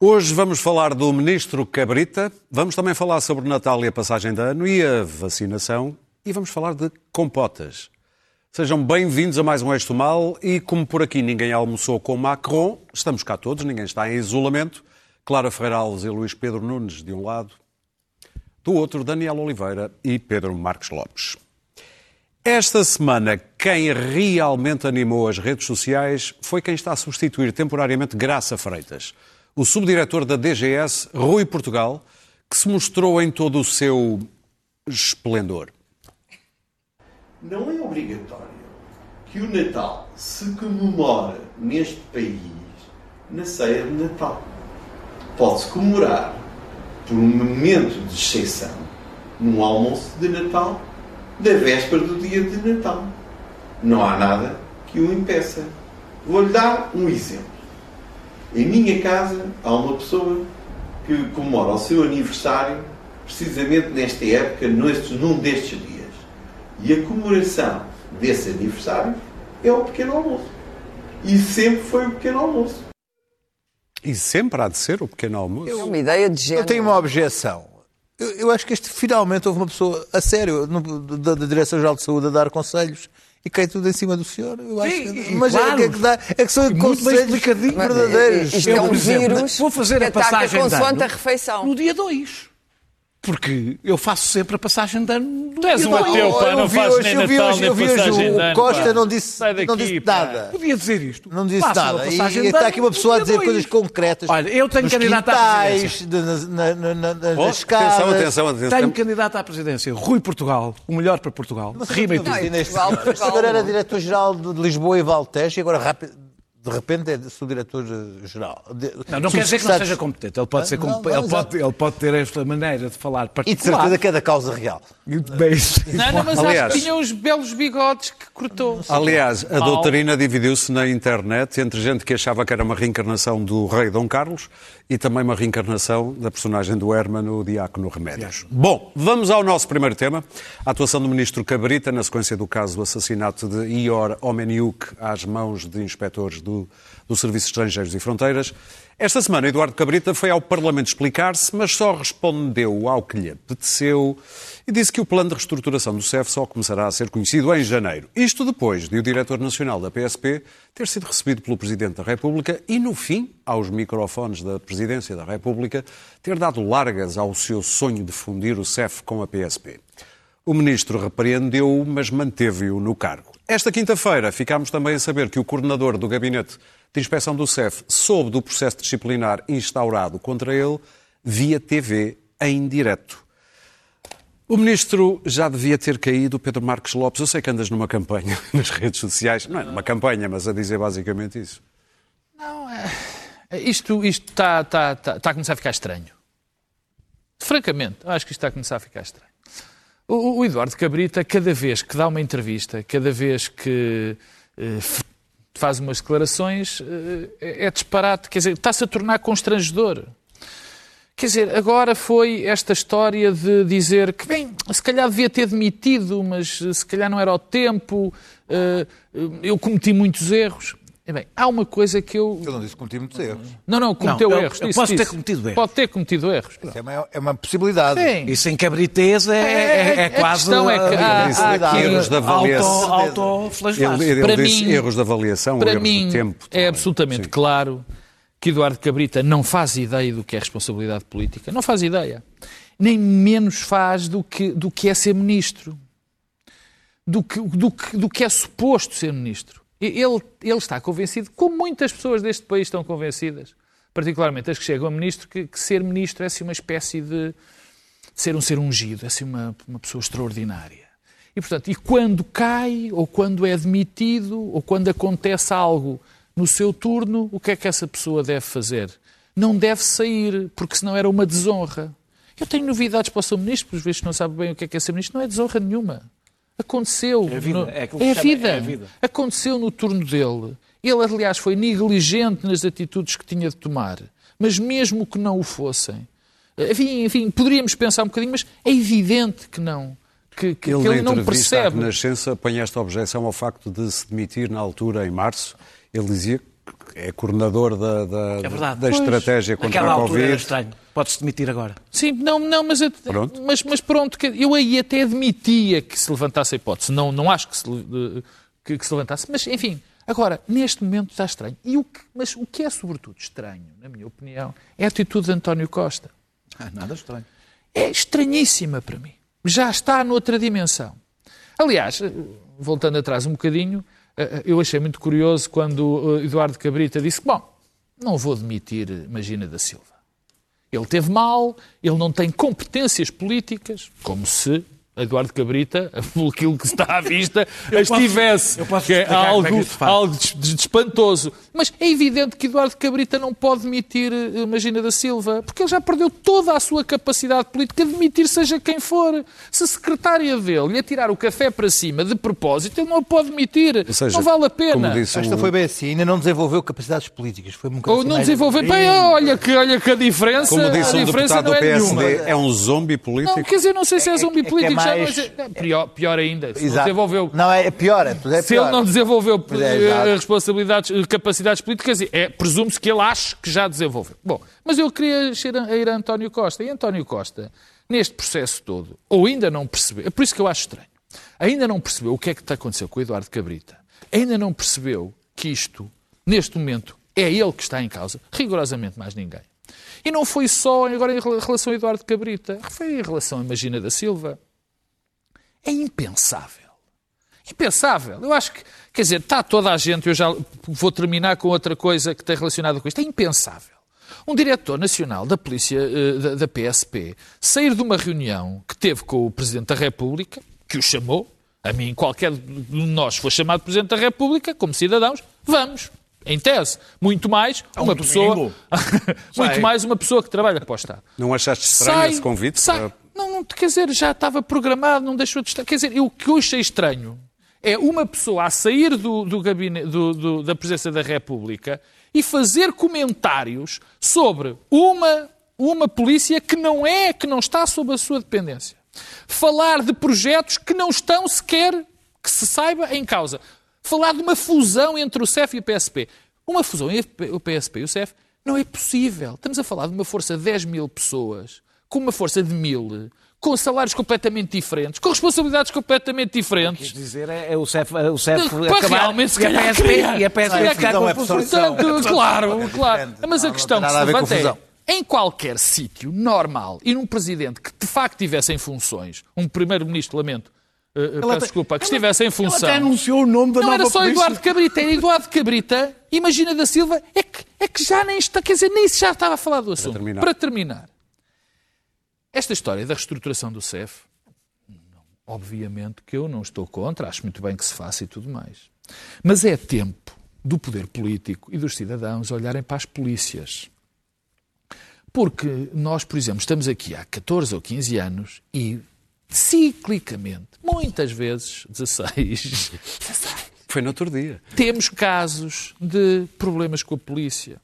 Hoje vamos falar do Ministro Cabrita, vamos também falar sobre Natal e a passagem de ano e a vacinação e vamos falar de compotas. Sejam bem-vindos a mais um Eixo Mal e como por aqui ninguém almoçou com Macron, estamos cá todos, ninguém está em isolamento. Clara Ferreira Alves e Luís Pedro Nunes de um lado, do outro Daniel Oliveira e Pedro Marques Lopes. Esta semana, quem realmente animou as redes sociais foi quem está a substituir temporariamente Graça Freitas, o subdiretor da DGS, Rui Portugal, que se mostrou em todo o seu esplendor. Não é obrigatório que o Natal se comemore neste país na ceia de Natal. Pode-se comemorar por um momento de exceção num almoço de Natal da véspera do dia de Natal. Não há nada que o impeça. Vou-lhe dar um exemplo. Em minha casa há uma pessoa que comemora o seu aniversário precisamente nesta época, num destes dias. E a comemoração desse aniversário é o pequeno almoço. E sempre foi o pequeno almoço. E sempre há de ser o pequeno almoço. É uma ideia de género. Eu tenho uma objeção. Eu, eu acho que este finalmente houve uma pessoa a sério no, da, da Direção-Geral de Saúde a dar conselhos e cai tudo em cima do senhor. Eu acho Sim, que, e mas claro. é, que é que dá, é que são conselhos verdadeiros. Isto é um vírus vou fazer a ataca passagem consoante a refeição. no dia 2. Porque eu faço sempre a passagem de ano no Tu és um ateu, pá, eu não vi fazes hoje, nem eu vi Natal, hoje, nem eu vi hoje passagem de o ano. Costa pá. não disse, Sai daqui, não disse nada. Podia dizer isto. Não disse nada. E, e está aqui uma pessoa a dizer coisas concretas. Olha, eu tenho candidato à presidência. atenção, atenção, atenção. Tenho candidato à presidência. Rui Portugal, o melhor para Portugal. Rima e tudo. Portugal, era diretor-geral de Lisboa e Valtejo e agora rápido, de repente é subdiretor-geral. De- Não, não quer dizer que não seja competente. Ele pode, ser Não, comp- não, ele, pode, ele pode ter esta maneira de falar E de particular. certeza que é da causa real. Bem, isso- Não, não, mas Aliás- acho que tinha uns belos bigodes que cortou. Aliás, a doutrina dividiu-se na internet entre gente que achava que era uma reencarnação do rei Dom Carlos e também uma reencarnação da personagem do Herman, o Diácono Remédios. Bom, vamos ao nosso primeiro tema. A atuação do ministro Cabrita na sequência do caso do assassinato de Ior Omeniuk às mãos de inspectores do, do Serviço de Estrangeiros e Fronteiras. Esta semana, Eduardo Cabrita foi ao Parlamento explicar-se, mas só respondeu ao que lhe apeteceu e disse que o plano de reestruturação do CEF só começará a ser conhecido em janeiro. Isto depois de o diretor nacional da PSP ter sido recebido pelo Presidente da República e, no fim, aos microfones da Presidência da República, ter dado largas ao seu sonho de fundir o CEF com a PSP. O ministro repreendeu-o, mas manteve-o no cargo. Esta quinta-feira ficámos também a saber que o coordenador do Gabinete de Inspeção do CEF soube do processo disciplinar instaurado contra ele via TV em direto. O ministro já devia ter caído, Pedro Marques Lopes. Eu sei que andas numa campanha nas redes sociais, não é numa campanha, mas a dizer basicamente isso. Isto isto está está- está- está a começar a ficar estranho. Francamente, acho que isto está a começar a ficar estranho. O, o Eduardo Cabrita, cada vez que dá uma entrevista, cada vez que eh, faz umas declarações, eh, é é disparate. Quer dizer, está-se a tornar constrangedor. Quer dizer, agora foi esta história de dizer que, bem, se calhar devia ter demitido, mas eh, se calhar não era o tempo, eh, eh, eu cometi muitos erros. E bem, há uma coisa que eu. Eu não disse que cometi muitos erros. Não, não, cometeu Não, eu- erros. eu disse, posso ter disse. cometido erros. Pode ter cometido erros. Isso é uma, é uma possibilidade. Sim. E sem cabriteza é, é, é A quase. questão é que há- há aqui- erros de avaliação. Auto, autoflagelar-se. Ele, ele Para disse mim- erros de avaliação, Para erros mim, de tempo. é também. absolutamente Sim. claro que Eduardo Cabrita não faz ideia do que é responsabilidade política. Não faz ideia. Nem menos faz do que, do que é ser ministro. Do que, do, que, do que é suposto ser ministro. Ele, ele está convencido, como muitas pessoas deste país estão convencidas, particularmente as que chegam a ministro, que, que ser ministro é assim uma espécie de, ser um ser ungido, é assim uma, uma pessoa extraordinária. E, portanto, e quando cai, ou quando é demitido, ou quando acontece algo no seu turno, o que é que essa pessoa deve fazer? Não deve sair, porque senão era uma desonra. Eu tenho novidades para o seu ministro, pelos vezes não sabe bem o que é que é ser ministro, não é desonra nenhuma. Aconteceu. É a vida, no- é é a vida. é a vida. Aconteceu no turno dele. Ele, aliás, foi negligente nas atitudes que tinha de tomar. Mas mesmo que não o fossem, enfim, enfim poderíamos pensar um bocadinho, mas é evidente que não. Que, que- Ele, que ele na não percebe. Renascença, põe esta objeção ao facto de se demitir na altura, em março. Ele dizia que é coordenador da, da, É da estratégia contra Naquela a altura era Covid. estranho. Pode-se demitir agora. Sim, não, não mas, Pronto. mas, mas pronto, eu aí até admitia que se levantasse a hipótese. Não, não acho que se, que, que se levantasse, mas enfim, agora, neste momento está estranho. E o que, mas o que é sobretudo estranho, na minha opinião, é a atitude de António Costa. Ah, nada estranho. É estranhíssima para mim. Já está noutra dimensão. Aliás, eh, voltando atrás um bocadinho, eu achei muito curioso quando eh, Eduardo Cabrita disse bom, não vou demitir Magina da Silva. Ele teve mal, ele não tem competências políticas, como se Eduardo Cabrita, por aquilo que está à vista, as posso- tivesse. eu posso que é como é que algo, algo des- de espantoso. Mas é evidente que Eduardo Cabrita não pode demitir eh, Magina da Silva, porque ele já perdeu toda a sua capacidade política de demitir seja quem for. Se a secretária dele lhe atirar o café para cima de propósito, ele não a pode demitir. Ou seja, não vale a pena. como disse Esta o- foi bem assim, ainda não desenvolveu capacidades políticas. Foi um Ou assim não mais- desenvolver. Bem, olha que, olha que a diferença, Como disse a um diferença deputado não do é PSD, nenhuma. é um zombi Não, político. quer dizer, não sei se é zombi é é político, já mais- é- é pior, pior ainda. Se Exato. desenvolveu Não, é pior. É, é Se ele pior. não desenvolveu é, eh, responsabilidades, eh, capacidades políticas, é, presume-se que ele acha que já desenvolveu. Bom, mas eu queria ir a, António Costa. E António Costa, neste processo todo, ou ainda não percebeu, é por isso que eu acho estranho, ainda não percebeu o que é que está aconteceu com o Eduardo Cabrita, ainda não percebeu que isto, neste momento, é ele que está em causa, rigorosamente mais ninguém. E não foi só agora em relação a Eduardo Cabrita, foi em relação a Magina da Silva. É impensável. Impensável. Eu acho que, quer dizer, está toda a gente, eu já vou terminar com outra coisa que tem relacionada com isto. É impensável. Um diretor nacional da polícia, eh, da, da PSP, sair de uma reunião que teve com o Presidente da República, que o chamou, a mim, qualquer de nós for chamado Presidente da República, como cidadãos, vamos. Em tese, muito mais uma pessoa, domingo. muito mais uma pessoa que trabalha para o Estado Não achaste estranho sai, esse convite? sai. Não, não, quer dizer, já estava programado, não deixou de estar. Quer dizer, o que eu achei estranho é uma pessoa a sair do, do do- do- da presença da República e fazer comentários sobre uma, uma polícia que não é, que não está sob a sua dependência. Falar de projetos que não estão sequer, que se saiba, em causa. Falar de uma fusão entre o CEF e o PSP. Uma fusão entre o PSP e o CEF não é possível. Estamos a falar de uma força de 10 mil pessoas, com uma força de mil, com salários completamente diferentes, com responsabilidades completamente diferentes. dizer é, é o CEF, é o CEF Para acabar realmente, se e a calhar, PSP, e a PSP criar- ficar Não com é a. Portanto, claro, claro. diferente. Mas a questão não que tem se levanta é, em qualquer sítio normal e num presidente que de facto tivesse em funções, um primeiro-ministro, lamento, eh, eh, peço até- desculpa, que ela- estivesse em Ela função. até anunciou o nome da Não nova era só polícia. Eduardo Cabrita, era Eduardo Cabrita, imagina da Silva, é que, é que já nem está, quer dizer, nem se já estava a falar do assunto. terminar. Para terminar, esta história da reestruturação do CEF, obviamente que eu não estou contra, acho muito bem que se faça e tudo mais. Mas é tempo do poder político e dos cidadãos olharem para as polícias. Porque nós, por exemplo, estamos aqui há 14 ou 15 anos e ciclicamente, muitas vezes, 16, Foi no outro dia. temos casos de problemas com a polícia,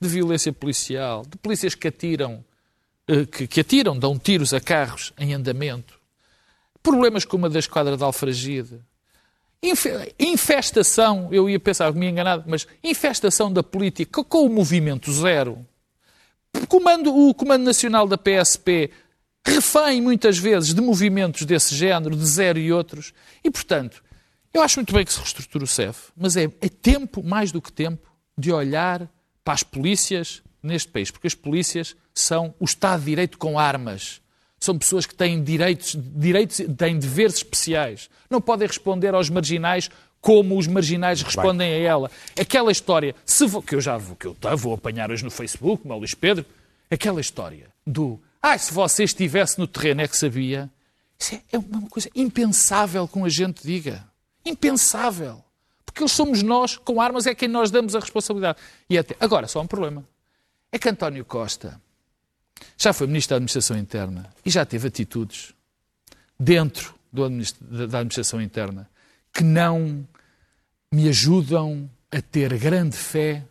de violência policial, de polícias que atiram, que, que atiram, dão tiros a carros em andamento, problemas como a da esquadra de Alfragide, Infe- infestação, eu ia pensar me enganado, mas infestação da política com o movimento zero. Comando, o Comando Nacional da PSP refém muitas vezes de movimentos desse género, de zero e outros. E, portanto, eu acho muito bem que se reestruture o CEF, mas é, é tempo, mais do que tempo, de olhar para as polícias neste país, porque as polícias são o Estado de Direito com armas. São pessoas que têm direitos, direitos têm deveres especiais. Não podem responder aos marginais como os marginais respondem a ela. Aquela história, se vou, que eu já vou, que eu tá, vou apanhar hoje no Facebook, como o Luís Pedro, aquela história do ah, se você estivesse no terreno é que sabia. Isso é, é uma coisa impensável que um agente diga. Impensável. Porque eles somos nós, com armas é quem nós damos a responsabilidade. E até... Agora, só um problema. É que António Costa já foi Ministro da Administração Interna e já teve atitudes dentro da Administração Interna que não me ajudam a ter grande fé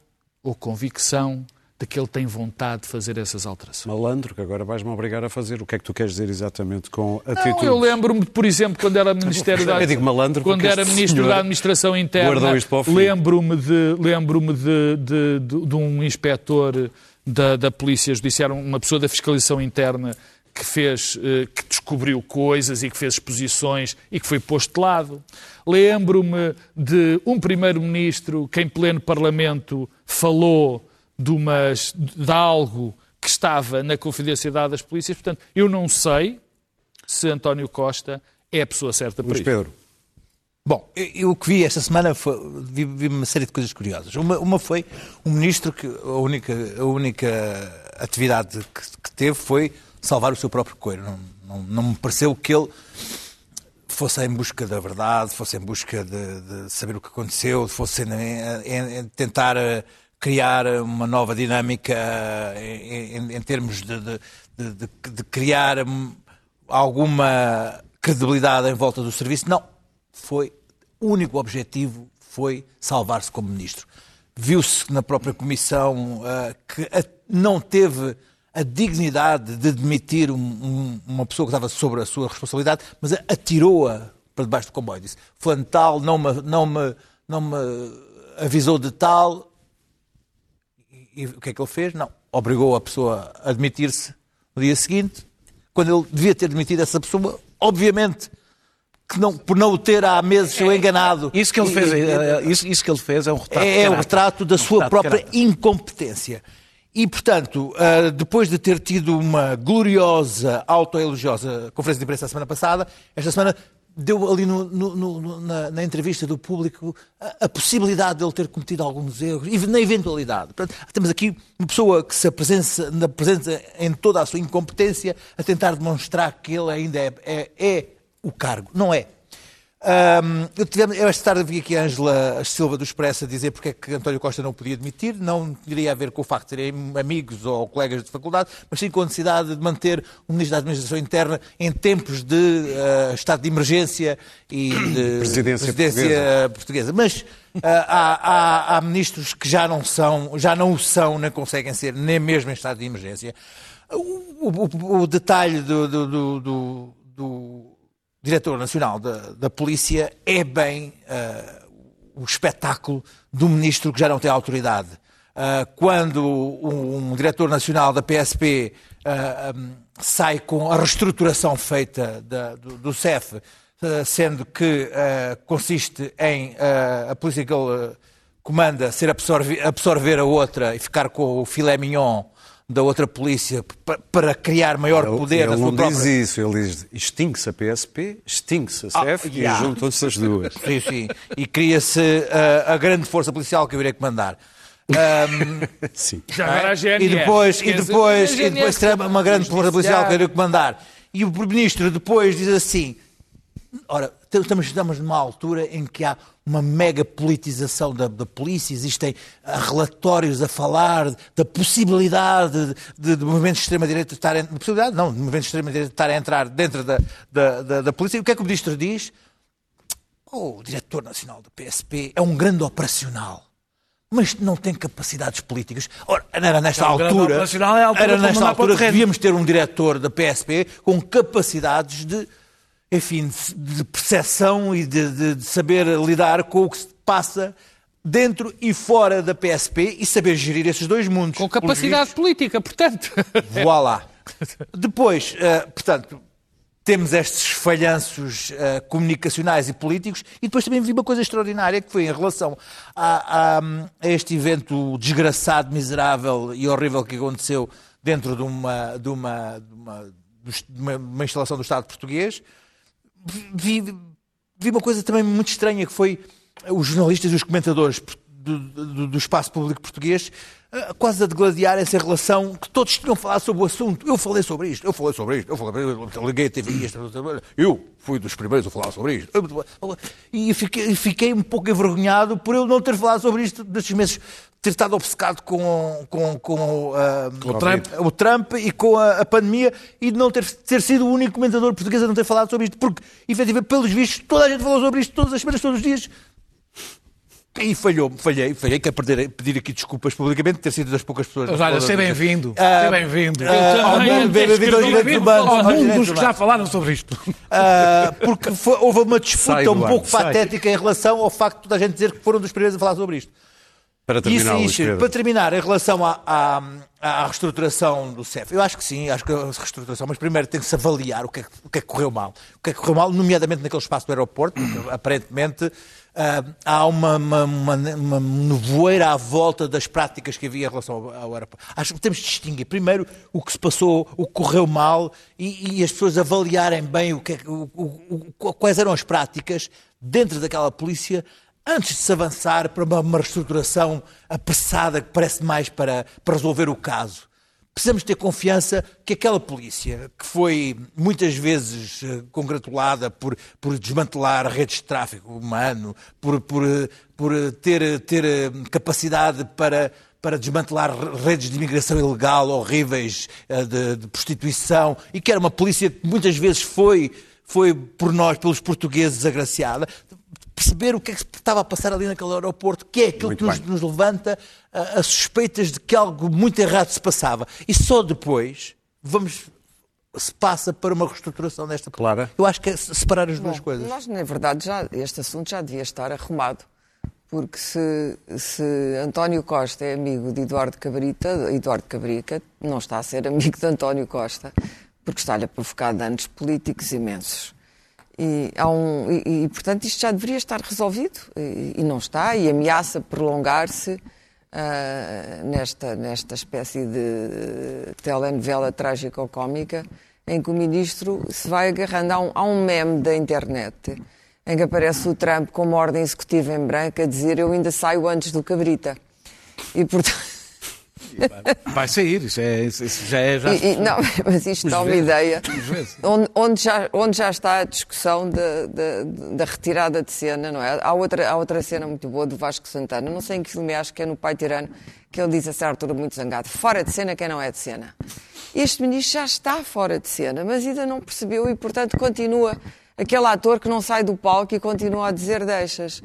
ou convicção de que ele tem vontade de fazer essas alterações. Malandro, que agora vais-me obrigar a fazer. O que é que tu queres dizer exatamente com atitudes? eu lembro-me, por exemplo, quando era Ministério da Eu digo malandro quando era Ministro da Administração Interna, lembro-me de, lembro-me de, de, de, de um inspetor da, da Polícia Judiciária, uma pessoa da Fiscalização Interna que fez, eh, que descobriu coisas e que fez exposições e que foi posto de lado. Lembro-me de um primeiro-ministro que em pleno Parlamento falou de, umas, de algo que estava na confidencialidade das polícias. Portanto, eu não sei se António Costa é a pessoa certa para Luís isso. Pedro, Bom, eu, o que vi esta semana foi, vi, vi uma série de coisas curiosas. Uma, uma foi um ministro que a única, a única atividade que, que teve foi salvar o seu próprio coelho. Não, não, não me pareceu que ele fosse em busca da verdade, fosse em busca de, de saber o que aconteceu, fosse em, em- em tentar eh, criar uma nova dinâmica eh, em, em- termos de- de- de criar hum, alguma credibilidade em volta do serviço. Não. Foi o único objetivo foi salvar-se como ministro. Viu-se na própria comissão ah, que a- não teve a dignidade de demitir um- um- uma pessoa que estava sobre a sua responsabilidade, mas atirou-a para debaixo do comboio. Disse: Fulano tal, não me, não, me, não me avisou de tal. E, e o que é que ele fez? Não. Obrigou a pessoa a admitir-se no dia seguinte, quando ele devia ter demitido essa pessoa, obviamente que não, por não o ter há meses eu enganado. Isso que ele fez, e- é- isso, isso que ele fez é um retrato. é o caráter. retrato da Um sua retrato própria incompetência. E, portanto, ah, depois de ter tido uma gloriosa, autoelogiosa conferência de imprensa a semana passada, esta semana deu ali no- no- no- na, na entrevista do público a, a possibilidade de ele ter cometido alguns erros, e na eventualidade. Portanto, temos aqui uma pessoa que se apresenta, apresenta em toda a sua incompetência a tentar demonstrar que ele ainda é, é- é o cargo. Não é. Ahm, eu, tivemos, eu esta tarde vi aqui a Ângela Silva do Expresso a dizer porque é que António Costa não podia demitir. Não teria a ver com o facto de terem amigos ou colegas de faculdade, mas sim com a necessidade de manter o Ministro da Administração Interna em tempos de ah, estado de emergência e de Presidência portuguesa. Mas ah, há, há- há ministros que já não são, já não o são, nem conseguem ser, nem mesmo em estado de emergência. O, o- o detalhe do- do- do- do diretor nacional da, da polícia é bem ah, o espetáculo do ministro que já não tem autoridade. Ah, quando um, um diretor nacional da PSP ah, um, sai com a reestruturação feita da- do, do CEF, sendo que consiste em a polícia que ele comanda ser absorve- absorver a outra e ficar com o filé mignon da outra polícia pa- para criar maior ele, poder na ele sua não própria... diz isso, ele diz extingue-se a PSP, extingue-se a CEF Ah, yeah. e juntam-se as duas. Sim, sim. E cria-se ah, a grande força policial que eu irei comandar. Ahm, Sim. Já agora a GNR. e depois, e depois, e depois terá uma grande força policial que eu irei comandar. E o Primeiro-Ministro depois diz assim: ora, estamos, estamos numa altura em que há uma mega politização da, da polícia, existem ah, relatórios a falar da possibilidade de, de movimentos de extrema-direita estarem. Possibilidade, não, de movimentos de extrema-direita estarem a entrar dentro da, da, da, da polícia. E o que é que o Ministro diz? O diretor nacional do PSP é um grande operacional, mas não tem capacidades políticas. Ora, era nesta grande altura, é a altura era nesta altura que devíamos ter um diretor da PSP com capacidades de, enfim, de, percepção e de, de- de saber lidar com o que se passa dentro e fora da PSP e saber gerir esses dois mundos. Com capacidade política, portanto. Voilá. Depois, eh, portanto, temos estes falhanços eh, comunicacionais e políticos e depois também vi uma coisa extraordinária que foi em relação a, a- a este evento desgraçado, miserável e horrível que aconteceu dentro de uma, de uma, de uma, de uma- uma instalação do Estado português. Vi, vi uma coisa também muito estranha que foi os jornalistas e os comentadores do, do- do espaço público português quase a degladiarem-se em relação que todos tinham falado sobre o assunto. Eu falei sobre isto, eu falei sobre isto, eu falei, eu liguei a TV, isto, eu fui dos primeiros a falar sobre isto. E fiquei, fiquei um pouco envergonhado por eu não ter falado sobre isto destes meses, ter estado obcecado com, com, com, ah, o Trump. o Trump e com a, a pandemia e de não ter, ter sido o único comentador português a não ter falado sobre isto, porque, efetivamente, pelos vistos, toda a gente falou sobre isto todas as semanas, todos os dias. E falhou, falhei, falhei, quero perder, pedir aqui desculpas publicamente, ter sido das poucas pessoas. Mas olha, seja bem-vindo. Ah, Seja bem-vindo. ah, também, ao- antes bem-vindo aos direitos humanos, Ao mundo dos que já falaram sobre isto. Ah, porque foi- houve uma disputa Sai, um Eduardo, pouco sai. patética em relação ao facto da gente dizer que foram dos primeiros a falar sobre isto. Para terminar, Isso, Luís isso, para terminar, em relação à, à, à reestruturação do CEF, eu acho que sim, acho que a reestruturação, mas primeiro tem que se avaliar o que, é, que- o que é que correu mal. O que é que correu mal, nomeadamente naquele espaço do aeroporto, porque aparentemente ah, há uma, uma, uma, uma nevoeira à volta das práticas que havia em relação ao, aeroporto. Acho que temos de distinguir primeiro o que se passou, o que correu mal e, e as pessoas avaliarem bem o que é, o- o- quais eram as práticas dentro daquela polícia antes de se avançar para uma, uma reestruturação apressada que parece mais para, para resolver o caso. Precisamos ter confiança que aquela polícia, que foi muitas vezes eh, congratulada por, por desmantelar redes de tráfico humano, por, por, eh, por eh, ter, ter capacidade para, para desmantelar redes de imigração ilegal horríveis, de, de prostituição, e que era uma polícia que muitas vezes foi, foi por nós, pelos portugueses, agraciada, perceber o que é que se estava a passar ali naquele aeroporto, que é aquilo Muito que nos, nos levanta a, a suspeitas de que algo muito errado se passava. E só depois vamos se passa para uma reestruturação desta Clara? Eu acho que é separar as duas Bom, coisas. Nós, na verdade, já, este assunto já devia estar arrumado. Porque se, se António Costa é amigo de Eduardo Cabrita, Eduardo Cabrica não está a ser amigo de António Costa, porque está-lhe a provocar danos políticos imensos. E, um, e, e, portanto, isto já deveria estar resolvido, e, e não está, e ameaça prolongar-se ah, nesta, nesta espécie de telenovela trágico-cómica em que o ministro se vai agarrando. Há um, há um meme da internet em que aparece o Trump com uma ordem executiva em branco a dizer eu ainda saio antes do Cabrita. E, portanto... Vai sair, isso, é, isso já é. Já... E- e- não, mas isto dá uma ideia. Onde, onde já, onde já está a discussão da, da, da retirada de cena, não é? Há outra, há outra cena muito boa do Vasco Santana, não sei em que filme acho que é no Pai Tirano, que ele diz a certa altura muito zangado: fora de cena quem não é de cena. Este ministro já está fora de cena, mas ainda não percebeu e, portanto, continua aquele ator que não sai do palco e continua a dizer deixas.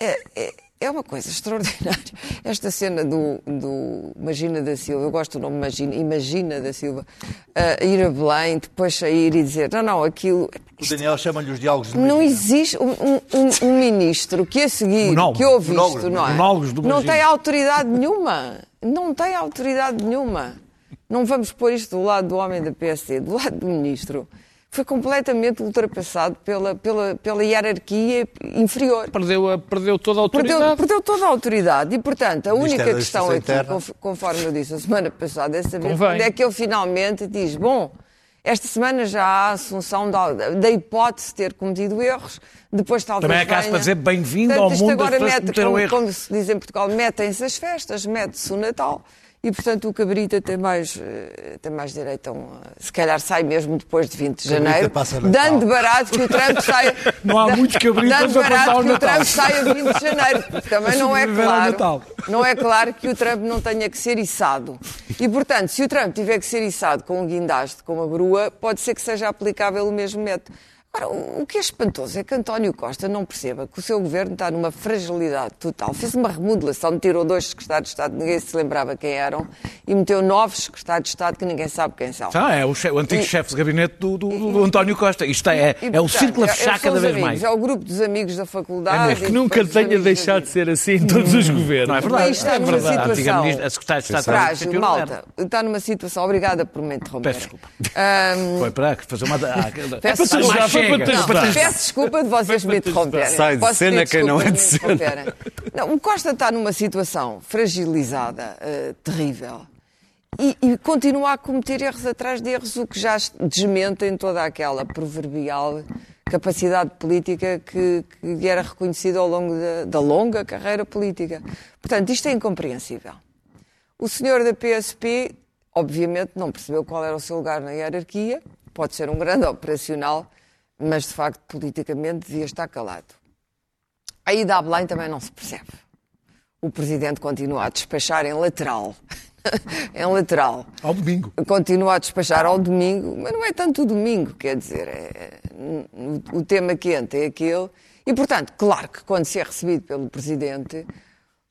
É, é, é uma coisa extraordinária. Esta cena do, do Magina da Silva, eu gosto do nome Magina, Imagina da Silva, uh, ir a Belém, depois sair e dizer: não, não, aquilo. O Daniel chama-lhe os diálogos de Não Magina. existe um, um- um- ministro que a seguir, Monólogo, que ouve isto, não é? monólogos do Não tem autoridade nenhuma. Não tem autoridade nenhuma. Não vamos pôr isto do lado do homem da PSD, do lado do ministro. Foi completamente ultrapassado pela, pela, pela hierarquia inferior. Perdeu, a- perdeu toda a Perdeu, autoridade. perdeu toda a autoridade e, portanto, a única questão aqui, Interna. conf- conforme eu disse a semana passada, é saber Convém. quando é que ele finalmente diz: bom, esta semana já há a assunção da, da hipótese de ter cometido erros, depois talvez. Também é caso venha- para dizer bem-vindo ao isto mundo das agora que mete, como, erros. como se diz em Portugal, metem-se as festas, mete-se o Natal. E, portanto, o Cabrita tem mais, eh, tem mais direito a um... Se calhar sai mesmo depois de 20 de Cabrita janeiro, dando barato que o Trump saia... Não há muitos cabritas Dando a passar barato que o. Trump saia 20 de janeiro. Também não é claro... Não é claro que o Trump não tenha que ser içado. E, portanto, se o Trump tiver que ser içado com um guindaste, com uma grua, pode ser que seja aplicável o mesmo método. Agora, o o que é espantoso é que António Costa não perceba que o seu governo está numa fragilidade total. Fez uma remodelação, tirou dois secretários de Estado, ninguém se lembrava quem eram, e meteu novos secretários de Estado que ninguém sabe quem são. Ah, é o, che- o antigo E- chefe de gabinete do, do- do- António Costa. Isto é, E, é o portanto, círculo a é- fechar cada vez amigos, mais. É o grupo dos amigos da faculdade. e Que nunca tenha deixado de ser assim em todos os governos. Não é verdade? Está é numa verdade. Situação a secretária de Estado Frágil, malta. Está numa situação. Obrigada por me interromper. Peço desculpa. Ahm, Foi para fazer uma. Ah, Peço para desculpa. já Não, peço desculpa de vocês me interromperem. Sai de cena quem não é de. Não, o Costa está numa situação fragilizada, eh, terrível. E, e continua a cometer erros atrás de erros, o que já desmentem toda aquela proverbial capacidade política que, que lhe era reconhecida ao longo da, da longa carreira política. Portanto, isto é incompreensível. O senhor da PSP, obviamente, não percebeu qual era o seu lugar na hierarquia, pode ser um grande operacional, mas de facto, politicamente, devia estar calado. A ida a Belém também não se percebe. O presidente continua a despachar em lateral. em lateral. Ao domingo. Continua a despachar ao domingo, mas não é tanto o domingo, quer dizer, é- o, o tema quente é aquele. E, portanto, claro que quando se é recebido pelo Presidente,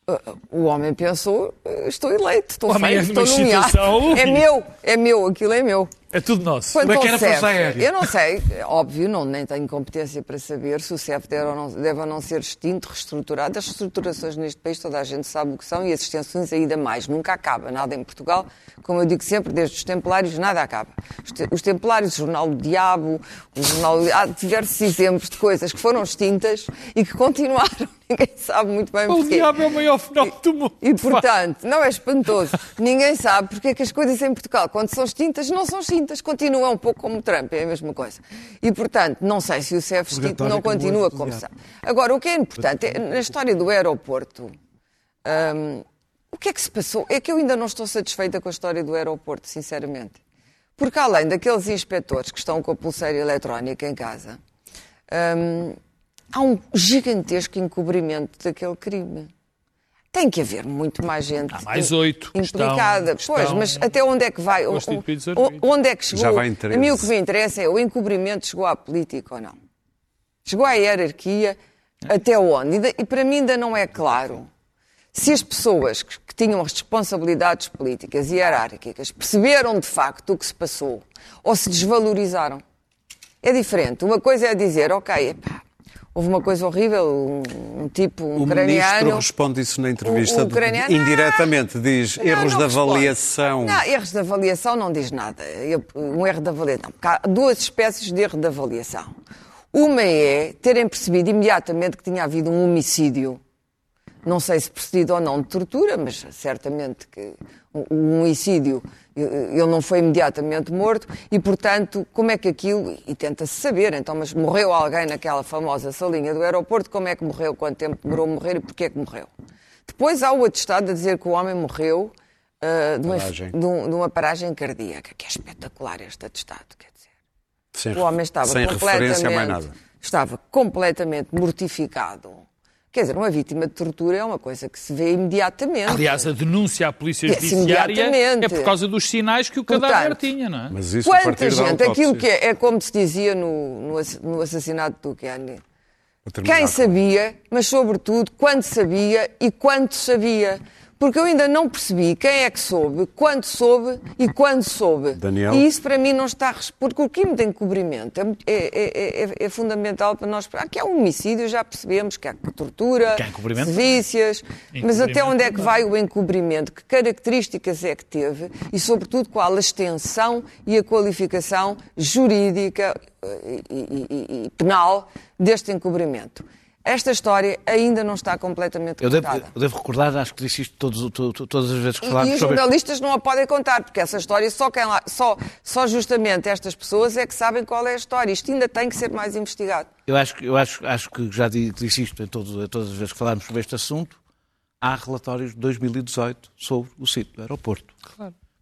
uh, o homem pensou, uh, estou eleito, estou feito, é estou nomeado. É meu, é meu, aquilo é meu. É tudo nosso. Quanto Como é que era a Força CEF, Aérea? Eu não sei, óbvio, não, nem tenho competência para saber se o CEF deve ou, não, deve ou não ser extinto, reestruturado. As reestruturações neste país toda a gente sabe o que são e as extensões ainda mais. Nunca acaba nada em Portugal. Como eu digo sempre, desde os Templários nada acaba. Os, te- os Templários, o Jornal do Diabo, o Jornal... há diversos exemplos de coisas que foram extintas e que continuaram. Ninguém sabe muito bem O porquê. diabo é o maior fenómeno do mundo. E, portanto, não é espantoso. Ninguém sabe porque é que as coisas em Portugal, quando são extintas, não são extintas. Continuam um pouco como Trump, é a mesma coisa. E, portanto, não sei se o Purgatório não continua como são. Agora, o que é importante, é, na história do aeroporto, hum, o que é que se passou? É que eu ainda não estou satisfeita com a história do aeroporto, sinceramente. Porque além daqueles inspectores que estão com a pulseira eletrónica em casa, hum, há um gigantesco encobrimento daquele crime. Tem que haver muito mais gente Há mais oito implicada. estão- pois, estão mas até onde é que vai? O- constituídos o- onde é que chegou? Já vai em 13. A mim o que me interessa é o encobrimento chegou à política ou não. Chegou à hierarquia até onde? E E para mim ainda não é claro se as pessoas que, que tinham as responsabilidades políticas e hierárquicas perceberam de facto o que se passou ou se desvalorizaram. É diferente. Uma coisa é dizer, ok, epá, houve uma coisa horrível, um, um tipo, um O ucraniano... ministro responde isso na entrevista, O- o ucraniano- indiretamente, diz Não, erros não de avaliação. Não, erros de avaliação não diz nada. Eu- Um erro de avaliação. Há duas espécies de erro de avaliação. Uma é terem percebido imediatamente que tinha havido um homicídio. Não sei se precedido ou não de tortura, mas certamente que o um homicídio ele não foi imediatamente morto e, portanto, como é que aquilo. E tenta-se saber, então, mas morreu alguém naquela famosa salinha do aeroporto, como é que morreu, quanto tempo demorou a morrer e porquê é que morreu? Depois há o atestado a dizer que o homem morreu ah, de, uma, Paragem. de um- de uma paragem cardíaca, que é espetacular este atestado, quer dizer. Sem, O homem estava completamente, estava completamente mortificado. Quer dizer, uma vítima de tortura é uma coisa que se vê imediatamente. Aliás, a denúncia à Polícia Judiciária é por causa dos sinais que o Portanto, cadáver tinha, não é? Mas isso Quanta gente, aquilo que é, é como se dizia no, no, ass- no assassinato do Kennedy. Quem sabia, mas sobretudo quando sabia e quanto sabia. Porque eu ainda não percebi quem é que soube, quando soube e quando soube. Daniel? E isso para mim não está. Porque o crime de encobrimento é, é- é- é- é fundamental para nós. Aqui há um homicídio, já percebemos que há tortura, Que encobrimento? sevícias. Mas até onde é que vai o encobrimento? Que características é que teve? E, sobretudo, qual a extensão e a qualificação jurídica eh, e- e- e penal deste encobrimento? Esta história ainda não está completamente Eu devo, contada. eu devo recordar, acho que disse isto todos, to- to- todas as vezes que falámos e os sobre jornalistas não a podem contar, porque essa história só, quem lá, só, só justamente estas pessoas é que sabem qual é a história. Isto ainda tem que ser mais investigado. Eu acho, que- eu acho, acho que já di- disse isto em todo- todas as vezes que falámos sobre este assunto. Há relatórios de 2018 sobre o sítio do aeroporto.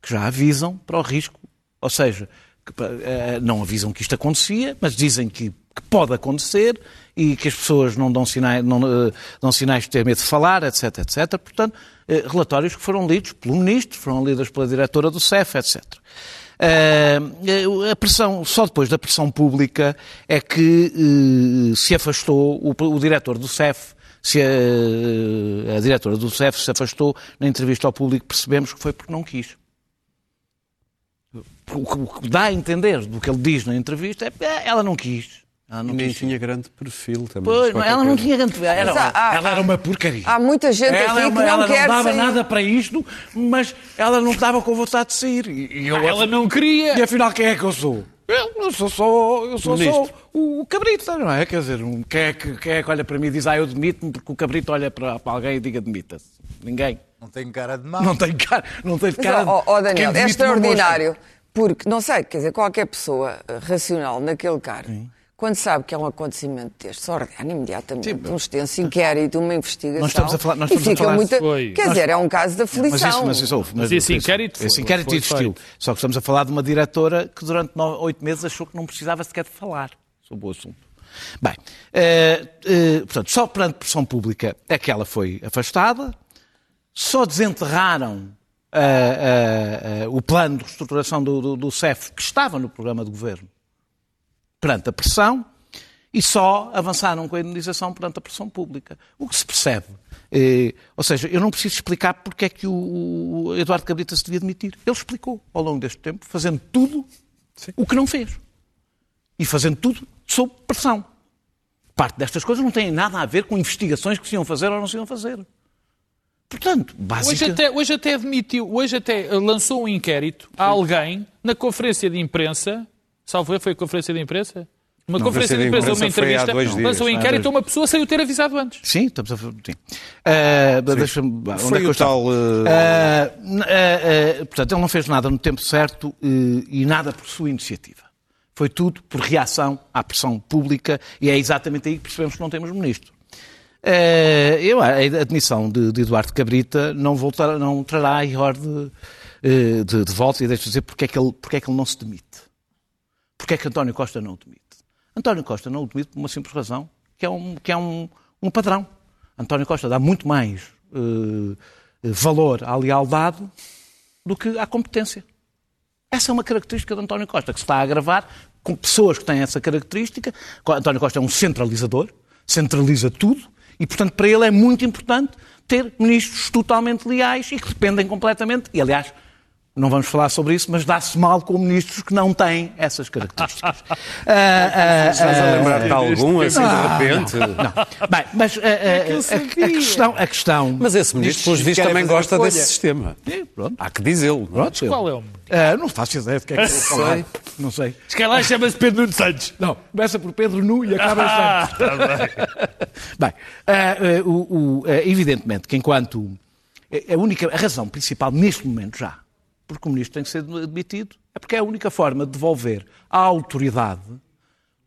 Que já avisam para o risco. Ou seja, que, eh, não avisam que isto acontecia, mas dizem que, que pode acontecer e que as pessoas não dão sinais, não, eh, dão sinais de ter medo de falar, etc, etc. Portanto, eh, relatórios que foram lidos pelo Ministro, foram lidos pela diretora do CEF, etc. Eh, a pressão, só depois da pressão pública é que se afastou o, o diretor do CEF, se a, a diretora do CEF se afastou na entrevista ao público, percebemos que foi porque não quis. O que, o que dá a entender do que ele diz na entrevista é ela não quis. Ela não Nem quis. tinha grande perfil também. Pois, qualquer ela não coisa. tinha grande. Era, Mas há- ela era uma porcaria. Há muita gente ela, é aqui que uma- não ela quer não dava sair. nada para isto, mas ela não estava com vontade de sair. E, e eu, Ela não queria. E afinal, quem é que eu sou? Eu, eu sou só, eu sou só o, o cabrito, não é? Quer dizer, um, quem, é que, quem é que olha para mim e diz, ah, eu demito-me, porque o cabrito olha para, para alguém e diga demita-se. Ninguém. Não tenho cara de mal. Não tem cara, não tem Mas, cara de quem Daniel, é extraordinário. Porque, não sei, quer dizer, qualquer pessoa eh, racional naquele cargo, quando sabe que é um acontecimento deste, só ordena imediatamente um extenso inquérito, uma investigação. Nós estamos a falar- nós estamos a falar- muito. Foi. Quer dizer, é um caso de aflição. Mas isso, mas isso houve. Mas esse inquérito esse foi- inquérito foi existiu. Só que estamos a falar de uma diretora que durante oito meses achou que não precisava sequer de falar sobre o assunto. Bem, eh, eh, portanto, só perante pressão pública é que ela foi afastada, só desenterraram ah, o plano de reestruturação do, do, do CEF, que estava no programa de governo, perante a pressão, e só avançaram com a indenização perante a pressão pública. O que se percebe, eh, ou seja, eu não preciso explicar porque é que o, o Eduardo Cabrita se devia demitir. Ele explicou ao longo deste tempo, fazendo tudo o que não fez. E fazendo tudo sob pressão. Parte destas coisas não tem nada a ver com investigações que se iam fazer ou não se iam fazer. Portanto, Hoje basicamente... até, hoje até admitiu, hoje até eh, lançou um inquérito a alguém na conferência de imprensa, salvo eu, foi a conferência de imprensa? Uma conferência de imprensa, uma foi há entrevista, dois dias. lançou um inquérito a uma pessoa sem o ter avisado antes. Sim, estamos a sim. Ah, Deixa-me. onde Foi é que eu o tal, Ah, ah, ah, portanto, ele não fez nada no tempo certo eh, e nada por sua iniciativa. Foi tudo por reação à pressão pública e é exatamente aí que percebemos que não temos ministro. Eh, eu, a admissão de, de Eduardo Cabrita não, voltará, não trará a ordem de, de, de volta e deixa dizer porque é, que ele, porque é que ele não se demite. Porque é que António Costa não o demite? António Costa não o demite por uma simples razão, que é um, que é um, um padrão. António Costa dá muito mais eh, valor à lealdade do que à competência. Essa é uma característica de António Costa, que se está a agravar com pessoas que têm essa característica. António Costa é um centralizador, centraliza tudo, e, portanto, para ele é muito importante ter ministros totalmente leais e que dependem completamente. E, aliás, não vamos falar sobre isso, mas dá-se mal com ministros que não têm essas características. Ah, ah, Estás a ah, lembrar de algum assim de repente? Bem, mas ah, ah, a, a questão, a questão. Mas esse ministro, pelos vistos, também gosta desse sistema. Sim, pronto, Há que dizê-lo. não é? pronto, Qual é o Ah, não faço ideia de que é que eu vou falar. Não sei. Se calhar chama-se Pedro Nuno Santos. Não, começa por Pedro Nu e acaba em Santos. Bem, ah, ah, o- o- ah, evidentemente que enquanto a única a razão principal neste momento já, porque o ministro tem que ser demitido, é porque é a única forma de devolver a autoridade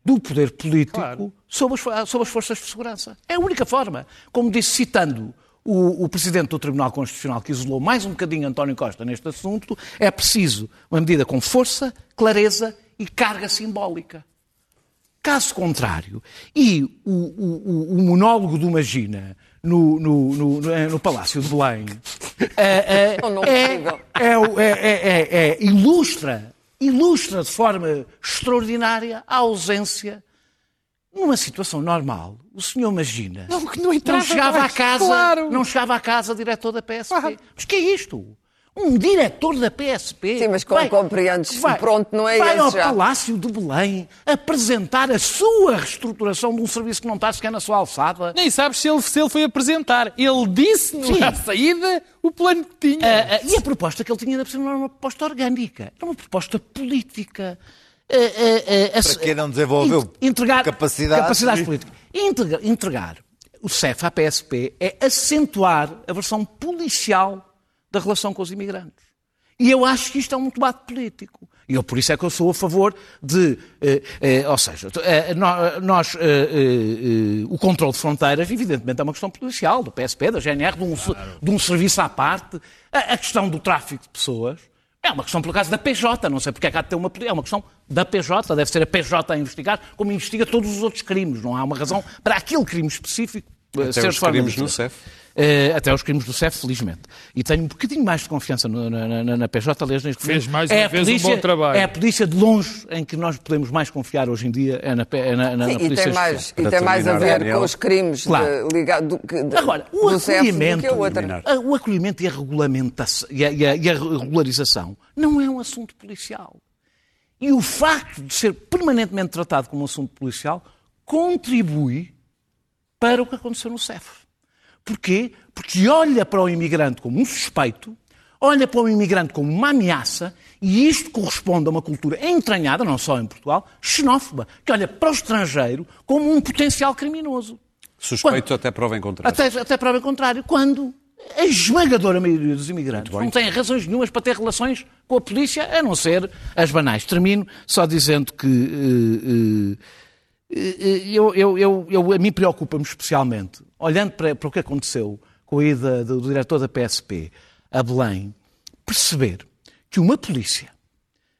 do poder político Claro. sobre, as, sobre as forças de segurança. É a única forma. Como disse, citando o, o Presidente do Tribunal Constitucional, que isolou mais um bocadinho António Costa neste assunto, é preciso uma medida com força, clareza e carga simbólica. Caso contrário, e o, o- o- o monólogo do Magina no, no- no- no- no Palácio de Belém é, é- Não, não é- é é- é- é- é- ilustra, ilustra de forma extraordinária a ausência. Numa situação normal, o senhor Magina Não, que não entrava chegava mais, à casa, claro. não chegava à casa diretor da PSP. Claro. Mas que é isto? Um diretor da PSP. Sim, mas como compreendes, pronto, não é vai esse ao já. Palácio de Belém apresentar a sua reestruturação de um serviço que não está sequer na sua alçada. Nem sabes se ele, se ele foi apresentar. Ele disse Sim. na saída o plano que tinha. Ah, ah, e a proposta que ele tinha, ainda por cima, não era uma proposta orgânica, era uma proposta política. Ah, ah, ah, Para que não desenvolveu entregar capacidades? capacidades políticas. Entregar, entregar o CEF à PSP é acentuar a versão policial da relação com os imigrantes. E eu acho que isto é um debate político. E eu, por isso é que eu sou a favor de. eh, eh, ou seja, eh, nó- nós. eh, eh, eh, o controle de fronteiras, evidentemente, é uma questão policial, do PSP, da GNR, de um, se- de um serviço à parte. A, a questão do tráfico de pessoas é uma questão, por acaso, da PJ. Não sei porque é que há de ter uma. É uma questão da PJ. Deve ser a PJ a investigar, como investiga todos os outros crimes. Não há uma razão para aquele crime específico. Até ser os crimes no. CEF. Eh, até os crimes do CEF, felizmente. E tenho um bocadinho mais de confiança no- na, na- na PJ, aliás, neste Fez mais é uma a vez um polícia, bom trabalho. É a polícia de longe em que nós podemos mais confiar hoje em dia, é na, é na, na, na Sim, e polícia tem mais, e tem mais a ver Daniel. com os crimes Claro. de, ligado, do, Agora, o do CEF do acolhimento, que a outra. Terminar. a- o acolhimento e a regulamentação e a, e a- e a regularização não é um assunto policial. E o facto de ser permanentemente tratado como um assunto policial contribui para o que aconteceu no CEF. Porquê? Porque olha para o imigrante como um suspeito, olha para o imigrante como uma ameaça, e isto corresponde a uma cultura entranhada, não só em Portugal, xenófoba, que olha para o estrangeiro como um potencial criminoso. Suspeito até prova em contrário. Até, até prova em contrário, quando a esmagadora maioria dos imigrantes não tem razões nenhumas para ter relações com a polícia, a não ser as banais. Termino só dizendo que eh, eh, eu, eu, eu, eu- a mim preocupa-me especialmente, olhando para, para o que aconteceu com a ida do diretor da PSP a Belém, perceber que uma polícia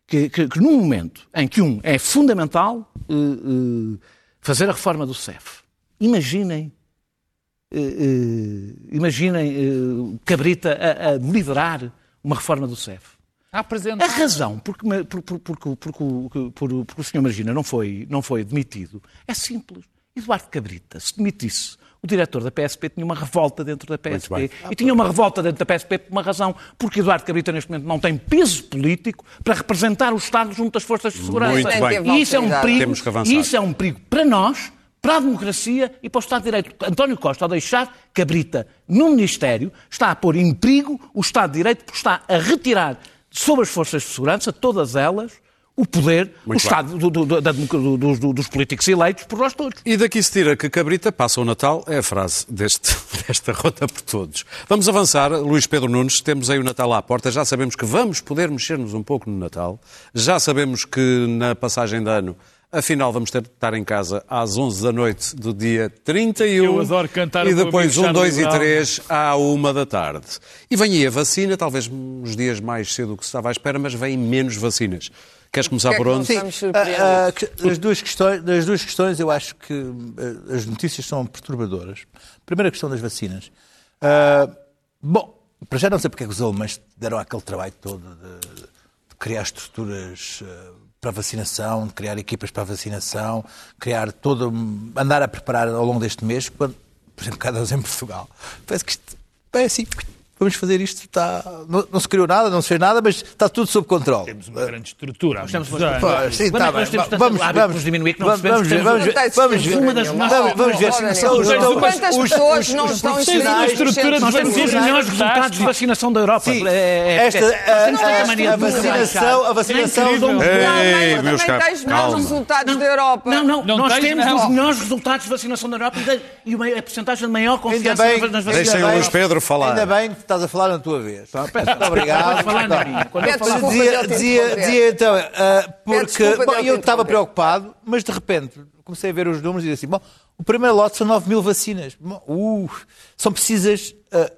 que, que, que num momento em que um é fundamental eh, eh, fazer a reforma do CEF, imaginem, eh, eh, imaginem eh, Cabrita a, a liderar uma reforma do CEF. A apresentar. A razão porque, porque- porque o- por- porque o Sr. Margina não foi, não foi demitido é simples. Eduardo Cabrita, se demitisse o diretor da PSP, tinha uma revolta dentro da PSP. E tinha uma revolta dentro da PSP por uma razão, porque Eduardo Cabrita neste momento não tem peso político para representar o Estado junto às forças de segurança. Muito bem. E isso é um perigo. Temos que avançar. E isso é um perigo para nós, para a democracia e para o Estado de Direito. António Costa, ao deixar Cabrita no Ministério, está a pôr em perigo o Estado de Direito porque está a retirar sobre as forças de segurança, todas elas, o poder, o Muito bem. Estado do- do- do- dos políticos eleitos por nós todos. E daqui se tira que Cabrita passa o Natal, é a frase deste, desta rota por todos. Vamos avançar, Luís Pedro Nunes, temos aí o Natal à porta, já sabemos que vamos poder mexer-nos um pouco no Natal, já sabemos que na passagem de ano, afinal vamos ter de estar em casa às 11 da noite do dia 31. Eu adoro cantar E depois amigo 1, 2 e Charlie Brown. 3 à 1 da tarde. E vem aí a vacina, talvez uns dias mais cedo do que se estava à espera, mas vêm menos vacinas. Queres começar que é por onde? surpreendidos. ah, que- das, duas questões, das duas questões, eu acho que ah, as notícias são perturbadoras. Primeira questão das vacinas. Bom, para já não sei porque é que os alemães deram aquele trabalho todo de, de criar estruturas para vacinação, de criar equipas para vacinação, criar todo, andar a preparar ao longo deste mês, quando, por exemplo, cada vez em Portugal. Parece que isto é assim. Vamos fazer isto, está, não, não se criou nada, não se fez nada, mas está tudo sob controle. Temos uma grande estrutura. há temos uma sim, Quando tá é bem. Vamos, vamos, diminuir que não vamos, vamos ver, vamos ver, vamos ver. Uma das Vamos- maiores- Vamos ver. São os- Quantas os- pessoas os- não os estão nos estrutura Nós temos os melhores resultados de vacinação da Europa. Sim, É- é- esta, a, vacinação, a vacinação Ei, Não, meus caros, tens calma. maus resultados da Europa. Não, não, Não nós temos os melhores resultados de vacinação da Europa e, a porcentagem de maior confiança nas nas Deixem vacinas. o Luís Pedro falar. Ainda bem que estás a falar na tua vez. Muito obrigado. Pode falar na minha. Quando eu Peço falar-. Dizia, dizia, dizia então, ah, porque bom, eu estava preocupado, mas de repente comecei a ver os números e disse assim: bom, o primeiro lote são 9 mil vacinas. Uh, são precisas ah,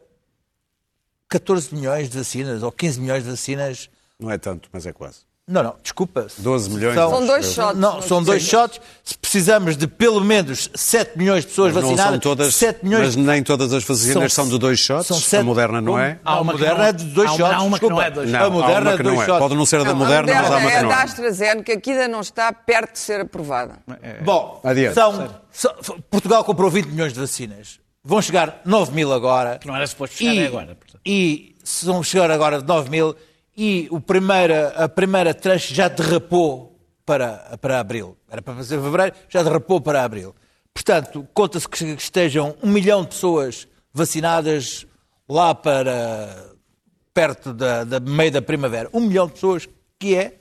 14 milhões de vacinas ou 15 milhões de vacinas. Não é tanto, mas é quase. Não, não, desculpa. 12 milhões, São acho dois shots. Não, são dois shots. Se precisamos de pelo menos 7 milhões de pessoas Mas não vacinadas, são todas, 7 milhões mas nem todas as vacinas são, São- de dois shots. são a sete- moderna não é? A moderna não- é de dois shots. há uma que não desculpa. é dois Não, a moderna é que dois não é. shots. Pode não ser da Não, moderna, a mas há uma que é não da é. AstraZeneca que ainda não está perto de ser aprovada. Bom, Adiante. são, são- Portugal comprou 20 milhões de vacinas. Vão chegar 9 mil agora. Que não era suposto chegar e, agora, portanto. E se vão chegar agora 9 mil e o primeira, a primeira tranche já derrapou para, para abril. Era para fazer fevereiro, já derrapou para abril. Portanto, conta-se que estejam um milhão de pessoas vacinadas lá para perto da, da meio da primavera. Um milhão de pessoas, que é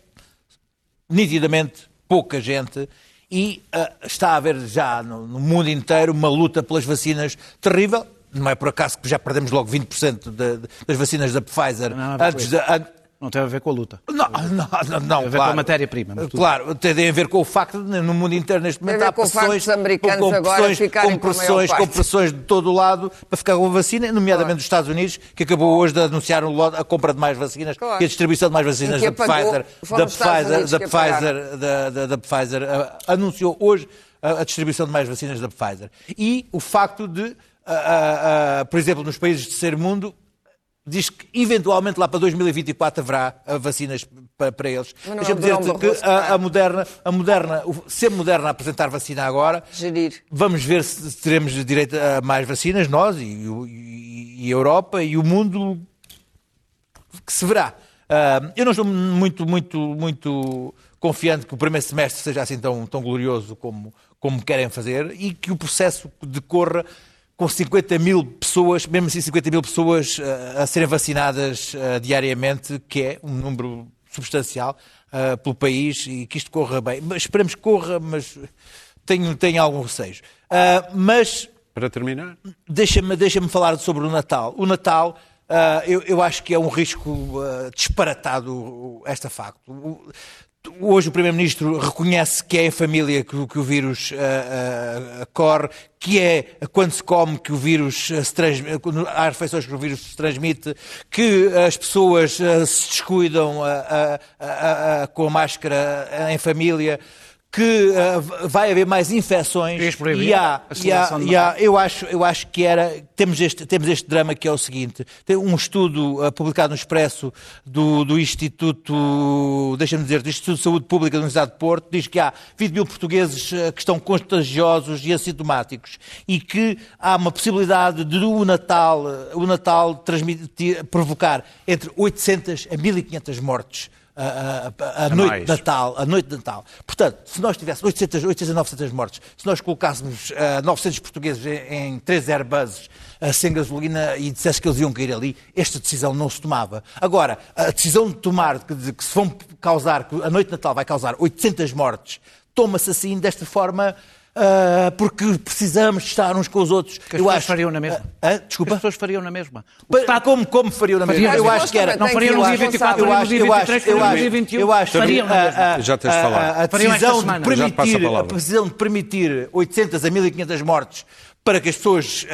nitidamente pouca gente e ah, está a haver já no, no mundo inteiro uma luta pelas vacinas terrível. Não é por acaso que já perdemos logo 20% de- de- das vacinas da Pfizer Não, não, antes de. an- Não tem a ver com a luta. não, não, não, não Tem a ver claro. com a matéria-prima. Claro, tem a ver com o facto de no mundo inteiro neste momento Tem a ver há pressões, americanos com, com agora pressões, com pressões, com pressões de todo o lado para ficar com a vacina, nomeadamente dos Estados Unidos, que acabou hoje de anunciar um lote- a compra de mais vacinas Claro. e a distribuição de mais vacinas da Pfizer, da Pfizer, da. Pfizer, da, da- da Pfizer, anunciou hoje a, a distribuição de mais vacinas da Pfizer. E o facto de, por exemplo, nos países de terceiro mundo, diz que eventualmente lá para 2024 haverá ah, vacinas para, para eles. Deixa-me dizer-te um que a, a Moderna, a Moderna, o- se a Moderna apresentar vacina agora, Gerir. vamos ver se teremos direito a mais vacinas, nós e, e- e a Europa e o mundo que se verá. Ah, eu não estou muito, muito, muito confiante que o primeiro semestre seja assim tão, tão glorioso como, como querem fazer e que o processo decorra com 50 mil pessoas, mesmo assim 50 mil pessoas ah, a serem vacinadas ah, diariamente, que é um número substancial ah, pelo país e que isto corra bem. Mas esperemos que corra, mas tenho, tenho algum receio. Mas Para terminar, Deixa-me deixa falar sobre o Natal. O Natal, ah, eu, eu acho que é um risco ah, disparatado esta facto. O- Hoje o Primeiro-Ministro reconhece que é em família que, que o vírus ah, ah, corre, que é quando se come que o vírus ah, se transmite, há refeições que o vírus se transmite, que as pessoas ah, se descuidam com a máscara em família, que uh, vai haver mais infecções e há, e há, e há- eu acho eu acho que era temos este temos este drama que é o seguinte tem um estudo uh, publicado no Expresso do, do Instituto deixa-me dizer do Instituto de Saúde Pública da Universidade de Porto diz que há 20 mil portugueses uh, que estão contagiosos e assintomáticos e que há uma possibilidade de o Natal o Natal transmitir provocar entre 800 a 1500 mortes a, a- a noite mais. de Natal, a noite de Natal. Portanto, se nós tivéssemos 800, 800 a 900 mortes, se nós colocássemos ah, 900 portugueses em, em três Airbuses ah, sem gasolina e dissesse que eles iam cair ali, esta decisão não se tomava. Agora, a decisão de tomar, que, de que se vão causar, que a noite de Natal vai causar 800 mortes, toma-se assim, desta forma, ah, porque precisamos estar uns com os outros. Que as pessoas fariam na mesma. Ah, Que desculpa? As pessoas fariam na mesma. O Pa- Estado Como, como fariam na mesma? Fariam. Eu acho que era. Não fariam eu no dia acho- 24, eu fariam no acho- dia eu acho- 23, eu fariam no acho- dia 21. Eu acho que Fariam na mesma. Já tens de a- decisão de permitir, a decisão de permitir 800 a 1500 mortes para que as pessoas